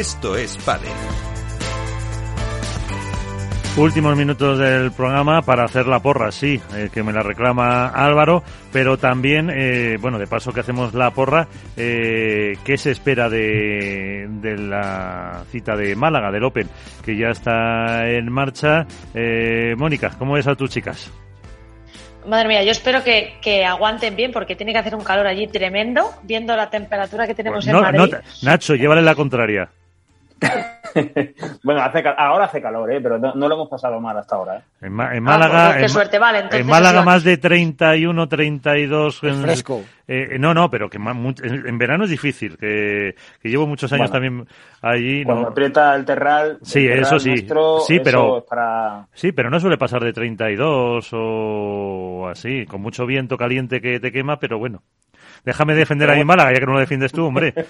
Esto es Padel. Últimos minutos del programa para hacer la porra, sí, eh, que me la reclama Álvaro, pero también, eh, bueno, de paso que hacemos la porra, eh, ¿qué se espera de, de, la cita de Málaga, del Open, que ya está en marcha? Eh, Mónica, ¿cómo ves a tus chicas? Madre mía, yo espero que, que, aguanten bien porque tiene que hacer un calor allí tremendo, viendo la temperatura que tenemos pues no, en Madrid. No, Nacho, llévale la contraria. bueno, hace, ahora hace calor, ¿eh? pero no, no, lo hemos pasado mal hasta ahora. ¿eh? En, en, Málaga, ah, pues qué en, suerte, vale, entonces en Málaga más de 31, 32. Es fresco. Eh, no, no, pero que en, en, verano es difícil, que, que llevo muchos años bueno, también allí. Cuando no. aprieta el terral. Sí, el terral eso sí. Nuestro, sí, pero, eso para... sí, pero no suele pasar de 32 o así, con mucho viento caliente que te quema, pero bueno. Déjame defender ahí en Málaga, ya que no lo defiendes tú, hombre.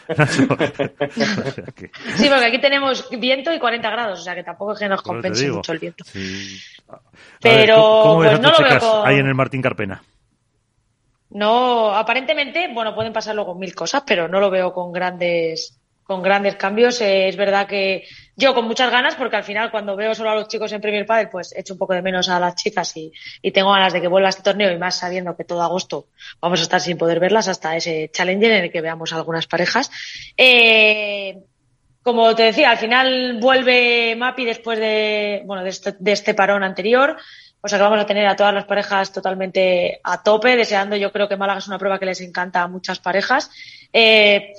Sí, porque aquí tenemos viento y 40 grados, o sea que tampoco es que nos compense mucho el viento. Sí. Pero ver, ¿cómo ves pues a no lo veo con... ahí en el Martín Carpena? No, aparentemente, bueno, pueden pasar luego mil cosas, pero no lo veo con grandes con grandes cambios. Es verdad que yo con muchas ganas, porque al final cuando veo solo a los chicos en Premier Padel, pues echo un poco de menos a las chicas y, tengo ganas de que vuelva este torneo y más sabiendo que todo agosto vamos a estar sin poder verlas hasta ese Challenger en el que veamos algunas parejas. Eh, como te decía, al final vuelve Mapi después de, bueno, de este, de este parón anterior. O sea que vamos a tener a todas las parejas totalmente a tope, deseando, yo creo que Málaga es una prueba que les encanta a muchas parejas. Eh,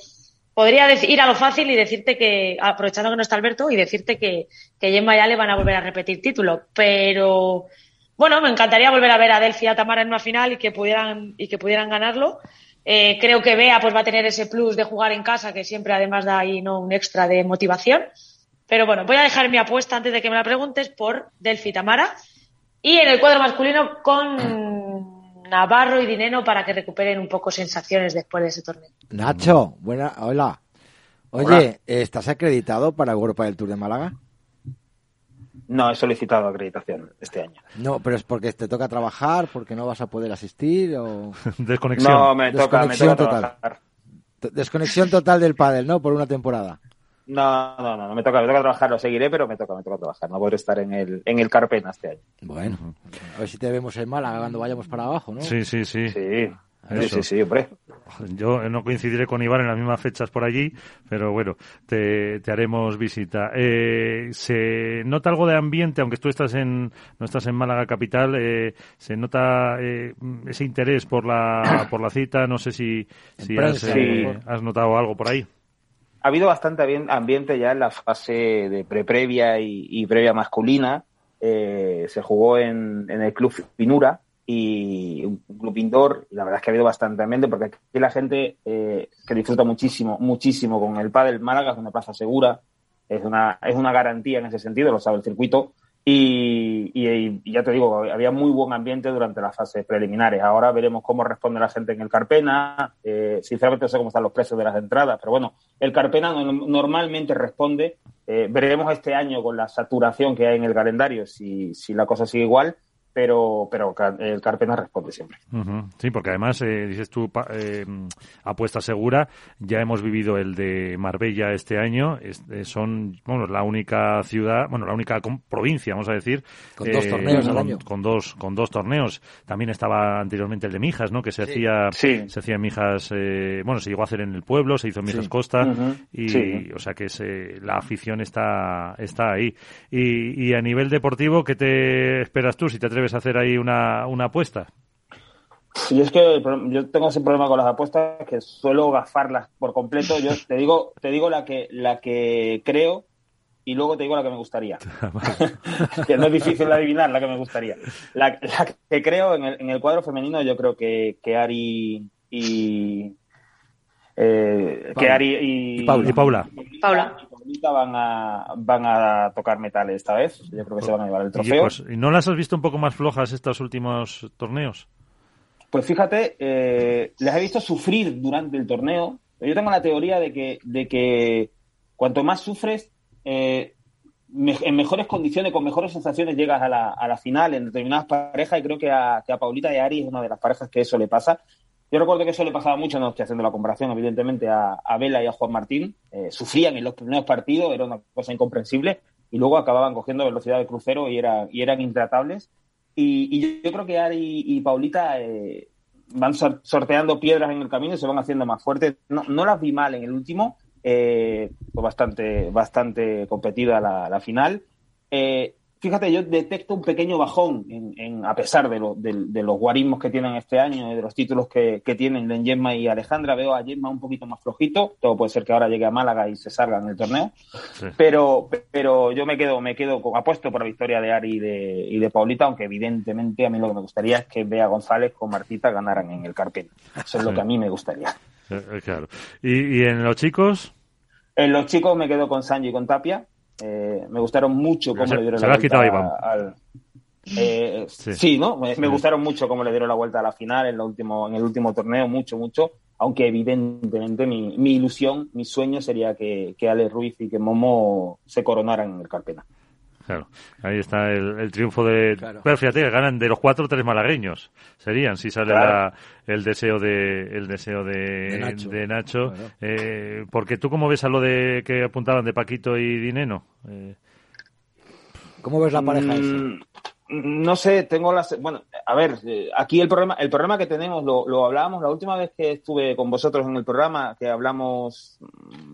podría ir a lo fácil y decirte que, aprovechando que no está Alberto, y decirte que, que Gemma y Ale van a volver a repetir título. Pero, bueno, me encantaría volver a ver a Delphi y a Tamara en una final y que pudieran, y que pudieran ganarlo. Eh, creo que Bea pues va a tener ese plus de jugar en casa, que siempre además da ahí ¿no? un extra de motivación. Pero bueno, voy a dejar mi apuesta antes de que me la preguntes por Delphi y Tamara. Y en el cuadro masculino con Navarro y Dineno para que recuperen un poco sensaciones después de ese torneo. Nacho, buena, hola. Oye, Hola. ¿estás acreditado para Europa del Tour de Málaga? No, he solicitado acreditación este año. No, pero es porque te toca trabajar, porque no vas a poder asistir o... Desconexión. No, me toca, me Desconexión toca total. trabajar. Desconexión total del pádel, ¿no? Por una temporada. No, no, no, no me toca, me toca trabajar, lo seguiré, pero me toca, me toca trabajar. No podré estar en el, en el Carpena este año. Bueno, a ver si te vemos en Málaga cuando vayamos para abajo, ¿no? Sí, sí, sí. Sí, sí, Eso. sí, sí, hombre. Yo no coincidiré con Iván en las mismas fechas por allí, pero bueno, te, te haremos visita. Eh, ¿Se nota algo de ambiente, aunque tú estás en, no estás en Málaga capital, eh, se nota eh, ese interés por la, por la cita? No sé si, si has, eh, has notado algo por ahí. Ha habido bastante ambien- ambiente ya en la fase de pre-previa y, previa masculina. Eh, se jugó en, en el club Pinura y un club indoor. Y la verdad es que ha habido bastante ambiente porque aquí la gente eh, que disfruta muchísimo, muchísimo con el pádel Málaga es una plaza segura, es una, es una garantía en ese sentido, lo sabe el circuito. Y, y- ya te digo, había muy buen ambiente durante las fases preliminares. Ahora veremos cómo responde la gente en el Carpena. Eh, sinceramente no sé cómo están los precios de las entradas, pero bueno, el Carpena no- normalmente responde. Eh, veremos este año con la saturación que hay en el calendario si, si la cosa sigue igual, pero, pero ca- el Carpena responde siempre. Sí, porque además, eh, dices tú, pa- eh, apuesta segura, ya hemos vivido el de Marbella este año, es- eh, son, bueno, la única ciudad, bueno, la única provincia, vamos a decir. Con dos torneos al año. Con dos, con dos torneos. También estaba anteriormente el de Mijas, ¿no? Que se hacía, se hacía en Mijas, eh, bueno, se llegó a hacer en el pueblo, se hizo en Mijas Sí. Costa, y, Sí. o sea que se- la afición está, está ahí. Y, y a nivel deportivo, ¿qué te esperas tú si te atreves a hacer ahí una, una apuesta? Y es que yo tengo ese problema con las apuestas que suelo gafarlas por completo. Yo te digo, te digo la que, la que creo y luego te digo la que me gustaría. que no es difícil de adivinar la que me gustaría. La, la que creo en el, en el cuadro femenino, yo creo que, que Ari y eh, que. Ari y, Y Paula. Y Paula. Paula. Van a van a tocar metal esta vez. Yo creo que se van a llevar el Y, trofeo. pues, ¿y no las has visto un poco más flojas estos últimos torneos? Pues fíjate, eh, les he visto sufrir durante el torneo. Yo tengo la teoría de que, de que cuanto más sufres, eh, me- en mejores condiciones, con mejores sensaciones, llegas a la, a la final en determinadas parejas. Y creo que a, que a Paulita y a Ari es una de las parejas que eso le pasa. Yo recuerdo que eso le pasaba mucho, haciendo la comparación, evidentemente, a, a Vela y a Juan Martín. Eh, sufrían en los primeros partidos, era una cosa incomprensible, y luego acababan cogiendo velocidad de crucero y, era, y eran intratables. Y, y yo, creo que Ari y Paulita eh, van sor- sorteando piedras en el camino y se van haciendo más fuertes. No, las vi mal en el último, eh, fue bastante, bastante competida la, la final. Eh, fíjate, yo detecto un pequeño bajón, en, en- a pesar de, lo- de- de los guarismos que tienen este año y de los títulos que, que tienen en Gemma y Alejandra. Veo a Gemma un poquito más flojito. Todo puede ser que ahora llegue a Málaga y se salga en el torneo. Pero, pero yo me quedo, me quedo apuesto por la victoria de Ari y de, y de Paulita, aunque evidentemente a mí lo que me gustaría es que Bea González con Martita ganaran en el Carpena. Eso es lo que a mí me gustaría. Eh, eh, claro. ¿Y, y en los chicos? En los chicos me quedo con Sanji y con Tapia. Eh, me gustaron mucho cómo Se- le dieron se la vuelta quitado, Iván. al. Eh, Sí. sí. ¿no? Me, gustaron mucho cómo le dieron la vuelta a la final en, lo último, en el último torneo, mucho, mucho. Aunque evidentemente mi, mi ilusión, mi sueño sería que, que Ale Ruiz y que Momo se coronaran en el Carpena. Claro, ahí está el, el triunfo de... Pero fíjate, ganan de los cuatro, tres malagueños. Serían, si sale Claro. la- el deseo de el deseo de, De Nacho. de Nacho. Eh, porque tú cómo ves a lo de que apuntaban de Paquito y Dineno. Eh, ¿Cómo ves la pareja esa? Mm, No sé, tengo las. Bueno, a ver, eh, aquí el problema, el problema que tenemos, lo, lo hablábamos la última vez que estuve con vosotros en el programa, que hablamos,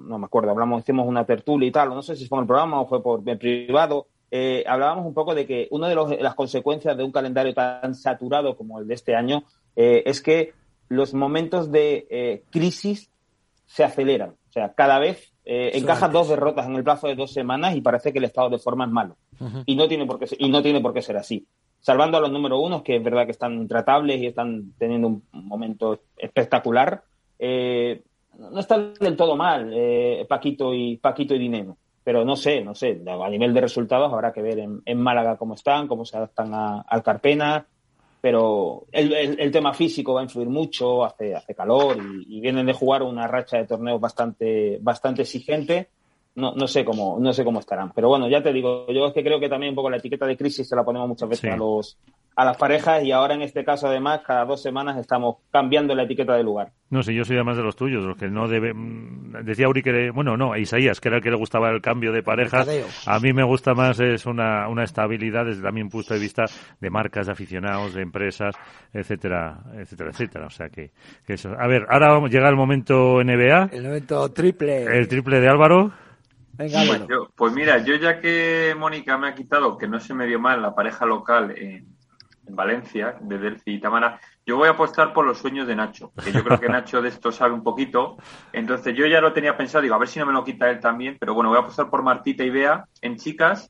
no me acuerdo, hablamos, hicimos una tertulia y tal, no sé si fue en el programa o fue por en privado. Eh, hablábamos un poco de que una de los- las consecuencias de un calendario tan saturado como el de este año eh, es que los momentos de eh, crisis se aceleran. O sea, cada vez eh, antes. dos derrotas en el plazo de dos semanas y parece que el estado de forma es malo y no tiene por qué ser, y no tiene por qué ser así. Salvando a los número unos, que es verdad que están intratables y están teniendo un momento espectacular, eh, no están del todo mal eh, Paquito y Paquito y Dinero. Pero no sé, no sé, a nivel de resultados habrá que ver en, en Málaga cómo están, cómo se adaptan a- al Carpena, pero el, el- el tema físico va a influir mucho, hace, hace calor y, y vienen de jugar una racha de torneos bastante, bastante exigente. No, no sé cómo, no sé cómo estarán. Pero bueno, ya te digo, yo es que creo que también un poco la etiqueta de crisis se la ponemos muchas veces Sí. a los a las parejas y ahora en este caso además cada dos semanas estamos cambiando la etiqueta del lugar. No sé, yo soy además de los tuyos, los que no debe. mm, Decía Uri que, bueno, no, a Isaías, que era el que le gustaba el cambio de parejas. A mí me gusta más es una, una estabilidad desde también punto de vista de marcas, de aficionados, de empresas, etcétera, etcétera, etcétera. O sea que, que eso. A ver, ahora vamos- llega el momento NBA, El momento triple. el triple de Álvaro. Venga, Álvaro. Yo- pues mira, yo ya que Mónica me ha quitado, que no se me dio mal la pareja local en, en Valencia, de Delci y Tamara, yo voy a apostar por los sueños de Nacho, que yo creo que Nacho de esto sabe un poquito. Entonces yo ya lo tenía pensado, digo, a ver si no me lo quita él también, pero bueno, voy a apostar por Martita y Bea en chicas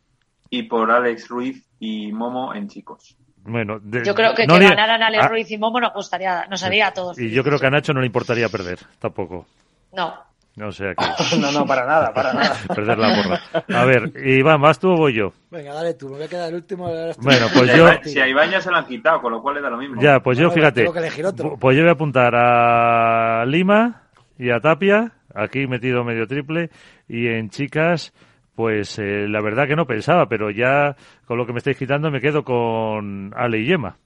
y por Alex Ruiz y Momo en chicos. Bueno, de- Yo creo que no que le- ganaran Alex Ah, Ruiz y Momo nos gustaría, nos haría a todos. Y yo creo que a Nacho no le importaría perder, tampoco. No. O sea que. no, no, para nada, para nada. perder la porra. A ver, Iván, ¿vas tú o voy yo? Venga, dale tú, me voy a quedar el último. estoy- Bueno, pues Si yo- Si a Iván ya se lo han quitado, con lo cual le da lo mismo. Ya, pues yo fíjate. tengo que elegir otro. pu- Pues yo voy a apuntar a Lima y a Tapia, aquí metido medio triple, y en chicas, pues eh, la verdad que no pensaba, pero ya con lo que me estáis quitando me quedo con Ale y Yema.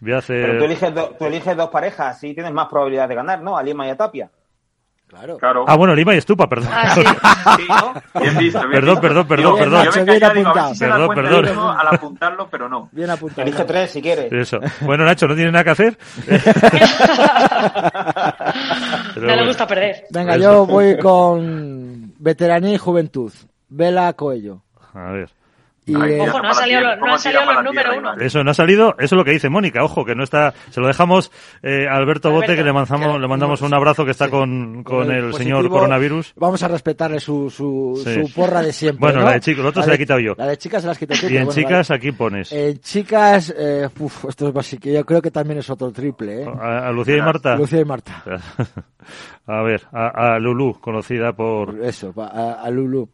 Voy a hacer. Pero tú eliges, do- tú eliges dos parejas, así tienes más probabilidad de ganar, ¿no? A Lima y a Tapia. Claro. Claro. Ah, bueno, Lima y Estupa, perdón. Ah, sí. Sí, Bien visto, bien Perdón, visto. perdón, perdón, Digo, perdón. Yo me Bien digo, apuntado. Perdón, perdón. al apuntarlo, pero no. Bien apuntado. Elige tres si quieres. Eso. Bueno, Nacho, ¿no tiene nada que hacer? No le bueno. gusta perder. Venga, Eso. yo voy con veteranía y juventud. Vela Coello. A ver. Y, Ay, Ojo, no han salido no han salido los número uno. Eso no ha salido, eso es lo que dice Mónica, ojo, que no está, se lo dejamos eh, a Alberto Bote, Alberto. que le mandamos, le mandamos un abrazo que está con, con el positivo, señor coronavirus. Vamos a respetarle su, su, Sí. su porra de siempre. Bueno, ¿no? la de chicos, el otro se la he quitado yo. La de chicas se las quito tú. Y en bueno, chicas, aquí pones. En chicas, eh, uf, esto es básico. Yo creo que también es otro triple, ¿eh? a, a Lucía y Marta. Lucía y Marta. A ver, a, a Lulú, conocida por Eso, a, a Lulu.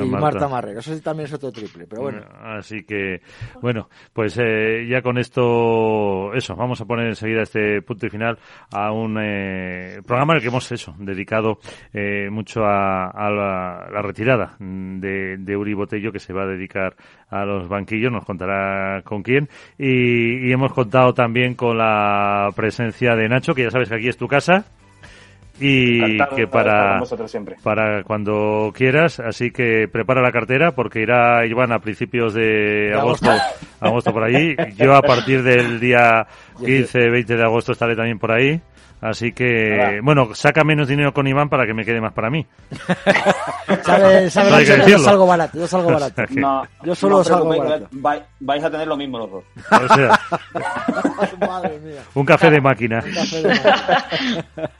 Y Marta Marrero. Eso sí también es otro triple, pero bueno. Así que, bueno, pues eh, ya con esto, eso, vamos a poner enseguida este punto y final a un eh, programa en el que hemos, eso, dedicado eh, mucho a, a la, la retirada de, de Uri Botello, que se va a dedicar a los banquillos, nos contará con quién, y, y hemos contado también con la presencia de Nacho, que ya sabes que aquí es tu casa. Y Encantado que para, vosotros siempre. para cuando quieras, así que prepara la cartera porque irá Iván a principios de agosto, agosto por allí. Yo a partir del día 15, 20 de agosto estaré también por ahí. Así que, Nada. bueno, saca menos dinero con Iván para que me quede más para mí. Sabe, sabe No hay que yo decirlo. salgo barato, yo salgo barato. No, Yo solo no salgo barato. vai- vais a tener lo mismo los dos. O sea, Madre mía. un café de máquina. Un café de mar.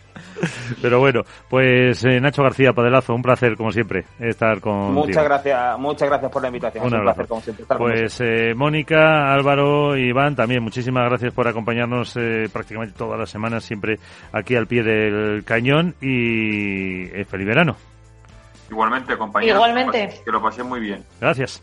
Pero bueno, pues eh, Nacho García Padelazo, un placer como siempre estar con Muchas gracias, muchas gracias por la invitación. Un es un placer como siempre estar con Pues eh, Mónica, Álvaro y Iván, también muchísimas gracias por acompañarnos eh, prácticamente todas las semanas, siempre aquí al pie del cañón y eh, feliz verano. Igualmente, compañeros. Igualmente. Que lo pasé muy bien. Gracias.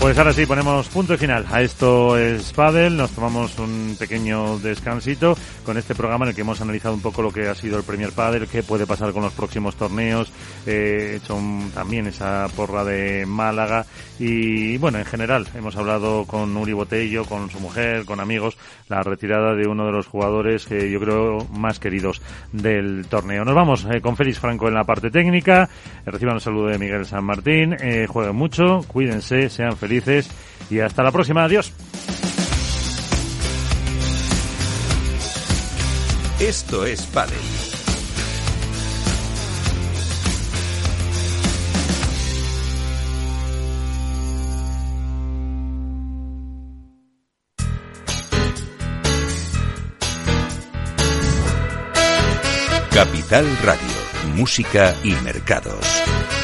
Pues ahora sí, ponemos punto y final a esto es Padel. Nos tomamos un pequeño descansito con este programa en el que hemos analizado un poco lo que ha sido el Premier Padel, qué puede pasar con los próximos torneos. eh, He hecho un- también esa porra de Málaga y bueno, en general hemos hablado con Uri Botello, con su mujer, con amigos, la retirada de uno de los jugadores que yo creo más queridos del torneo. Nos vamos eh, con Félix Franco en la parte técnica. Eh, reciban un saludo de Miguel San Martín. Eh, jueguen mucho, cuídense, sean felices y hasta la próxima. Adiós. Esto es Padel. Capital Radio, música y mercados.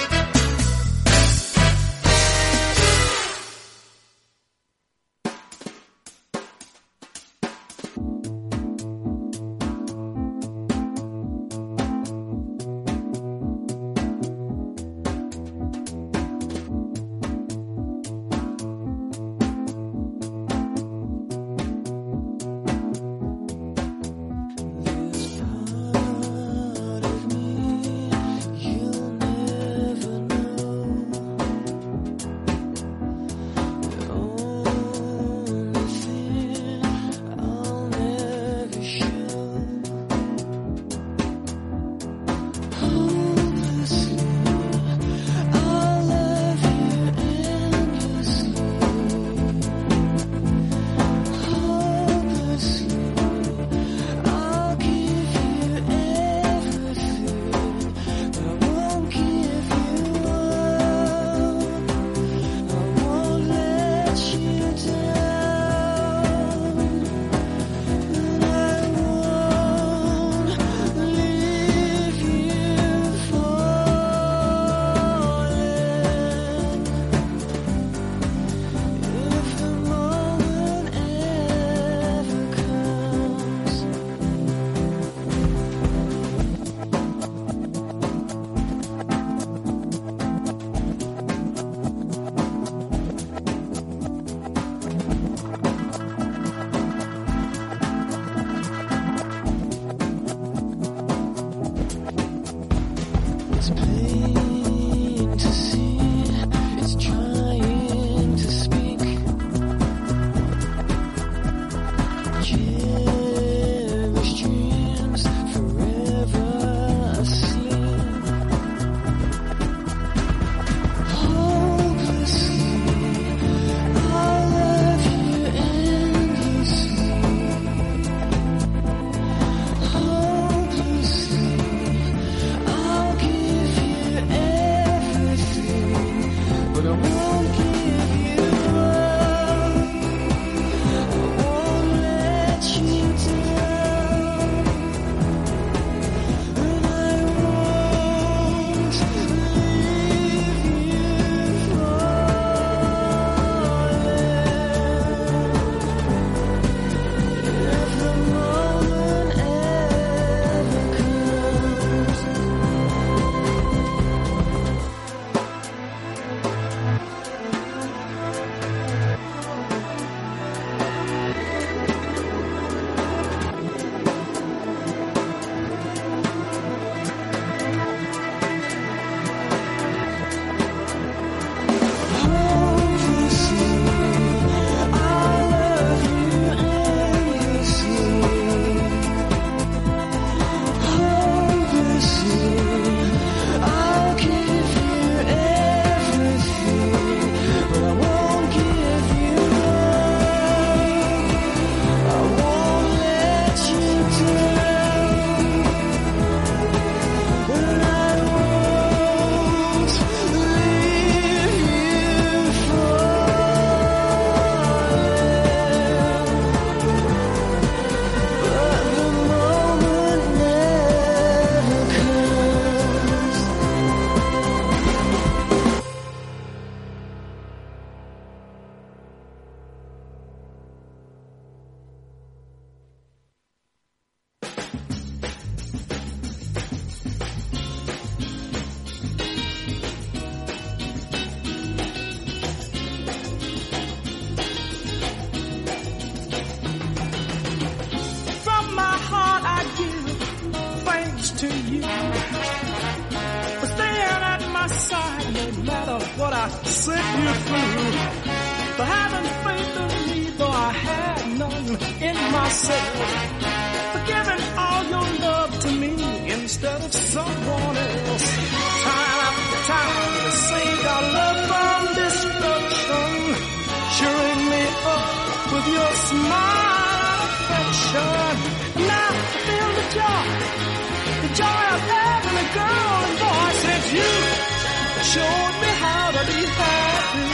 showed me how to be happy.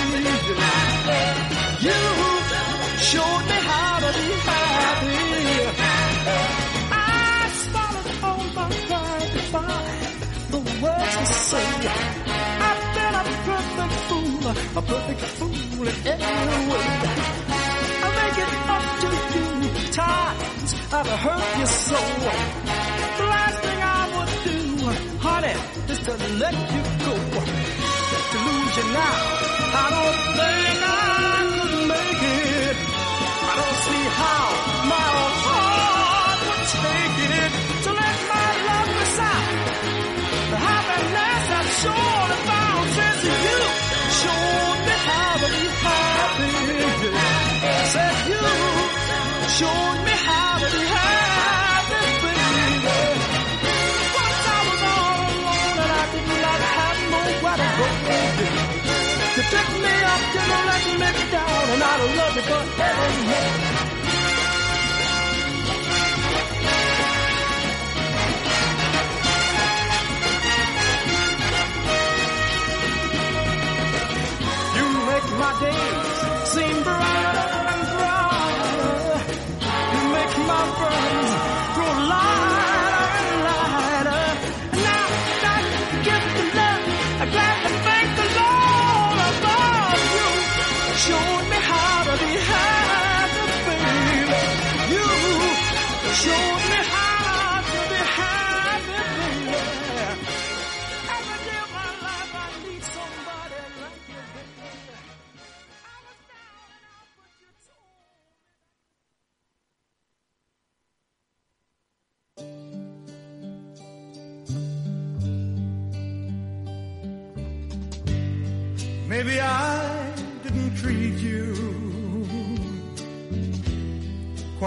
You showed me how to be happy. I started all my pride to find the words to say. I've been a perfect fool, a perfect fool in every way. I make it up to you. Times I've hurt you so. The last thing I would do, honey, is to let you danger now. I don't think.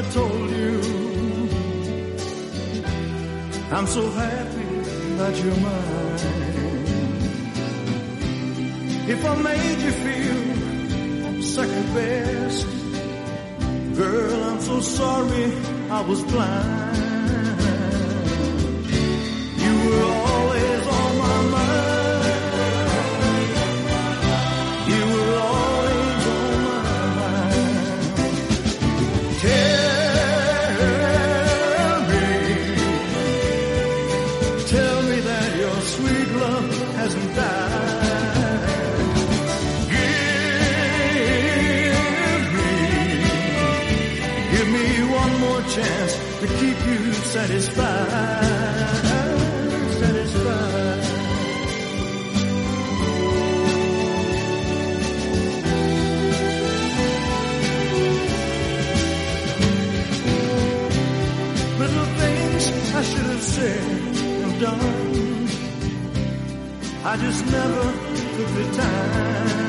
Never told you. I'm so happy that you're mine. If I made you feel second best, girl, I'm so sorry I was blind. Chance to keep you satisfied. Satisfied. Little things I should have said and done. I just never took the time.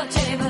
your table.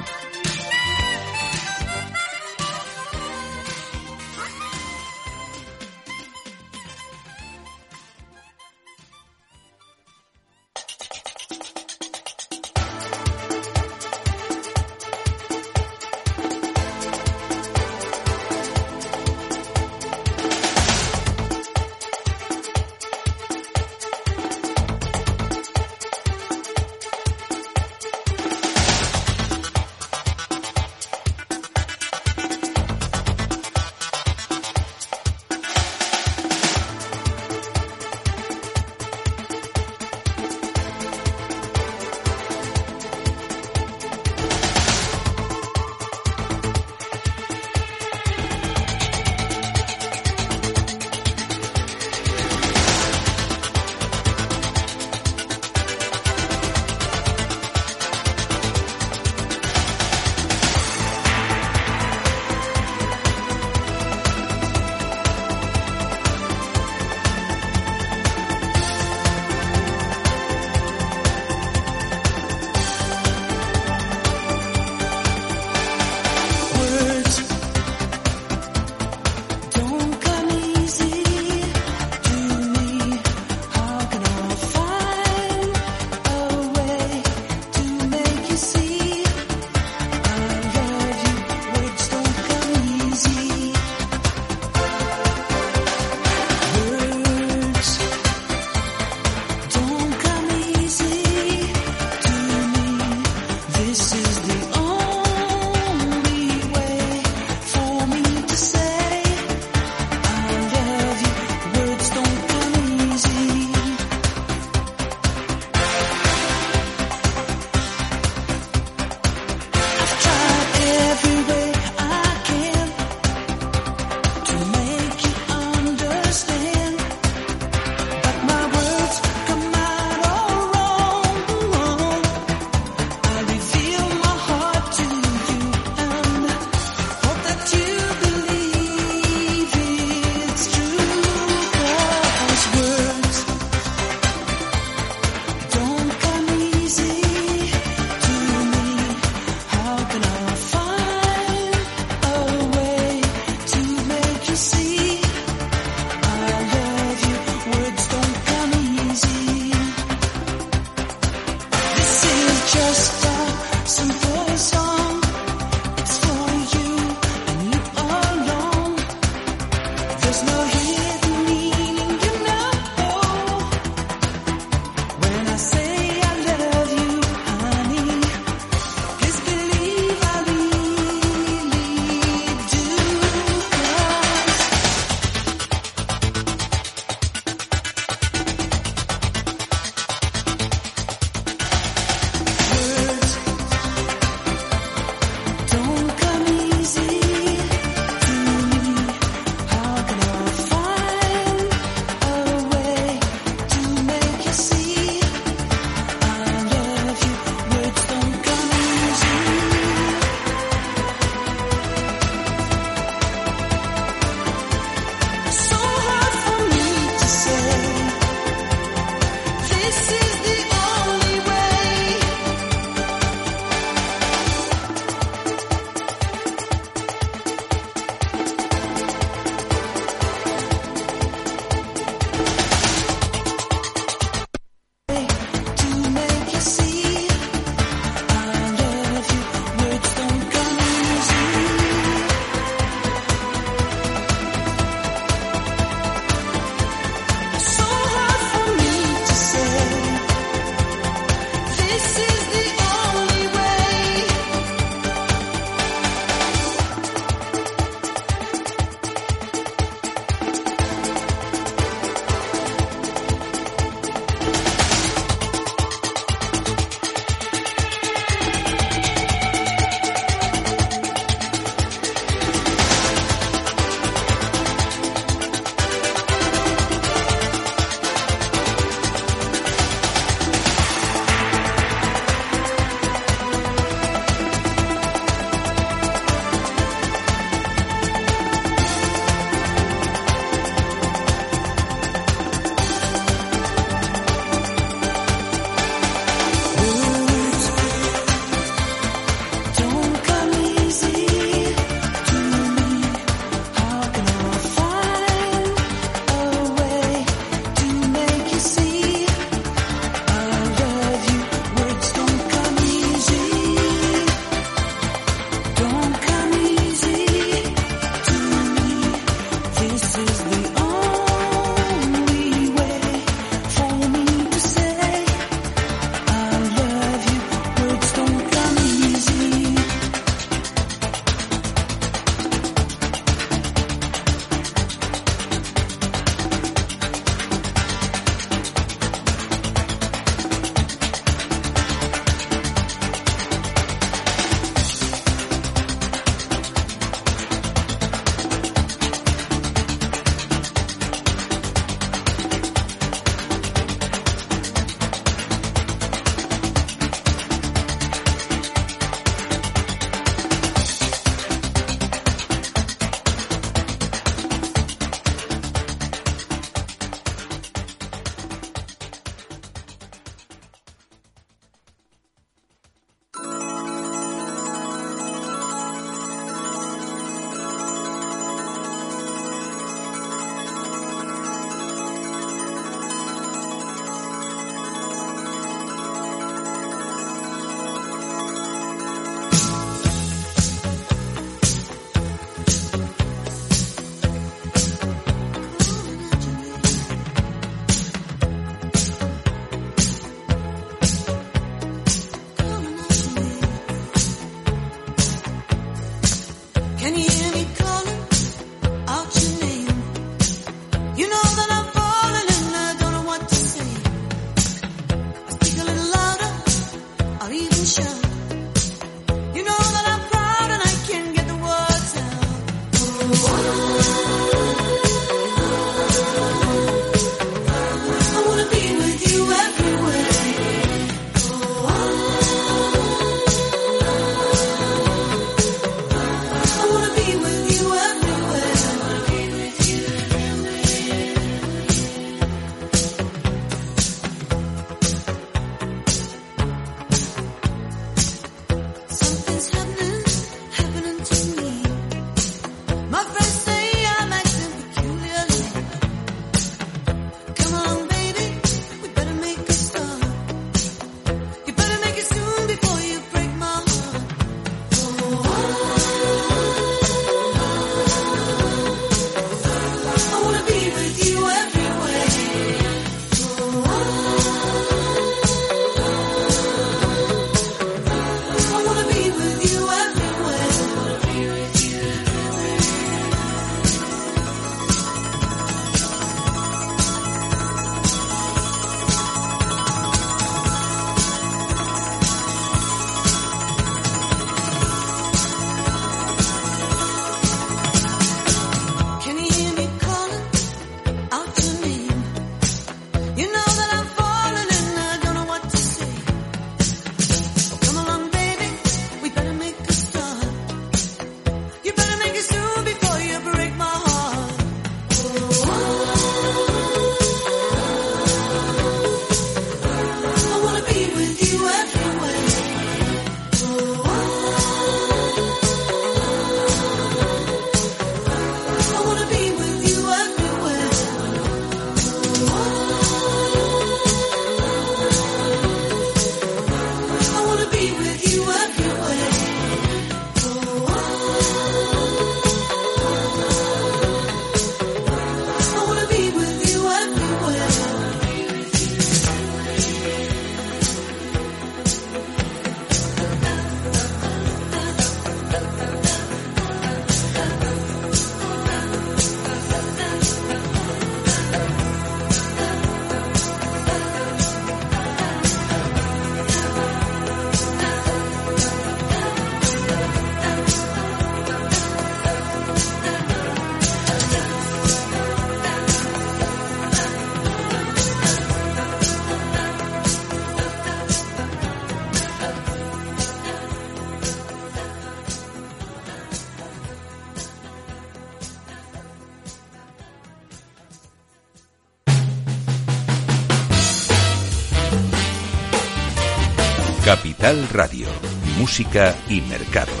Música y Mercados.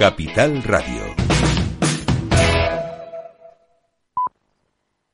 Capital Radio.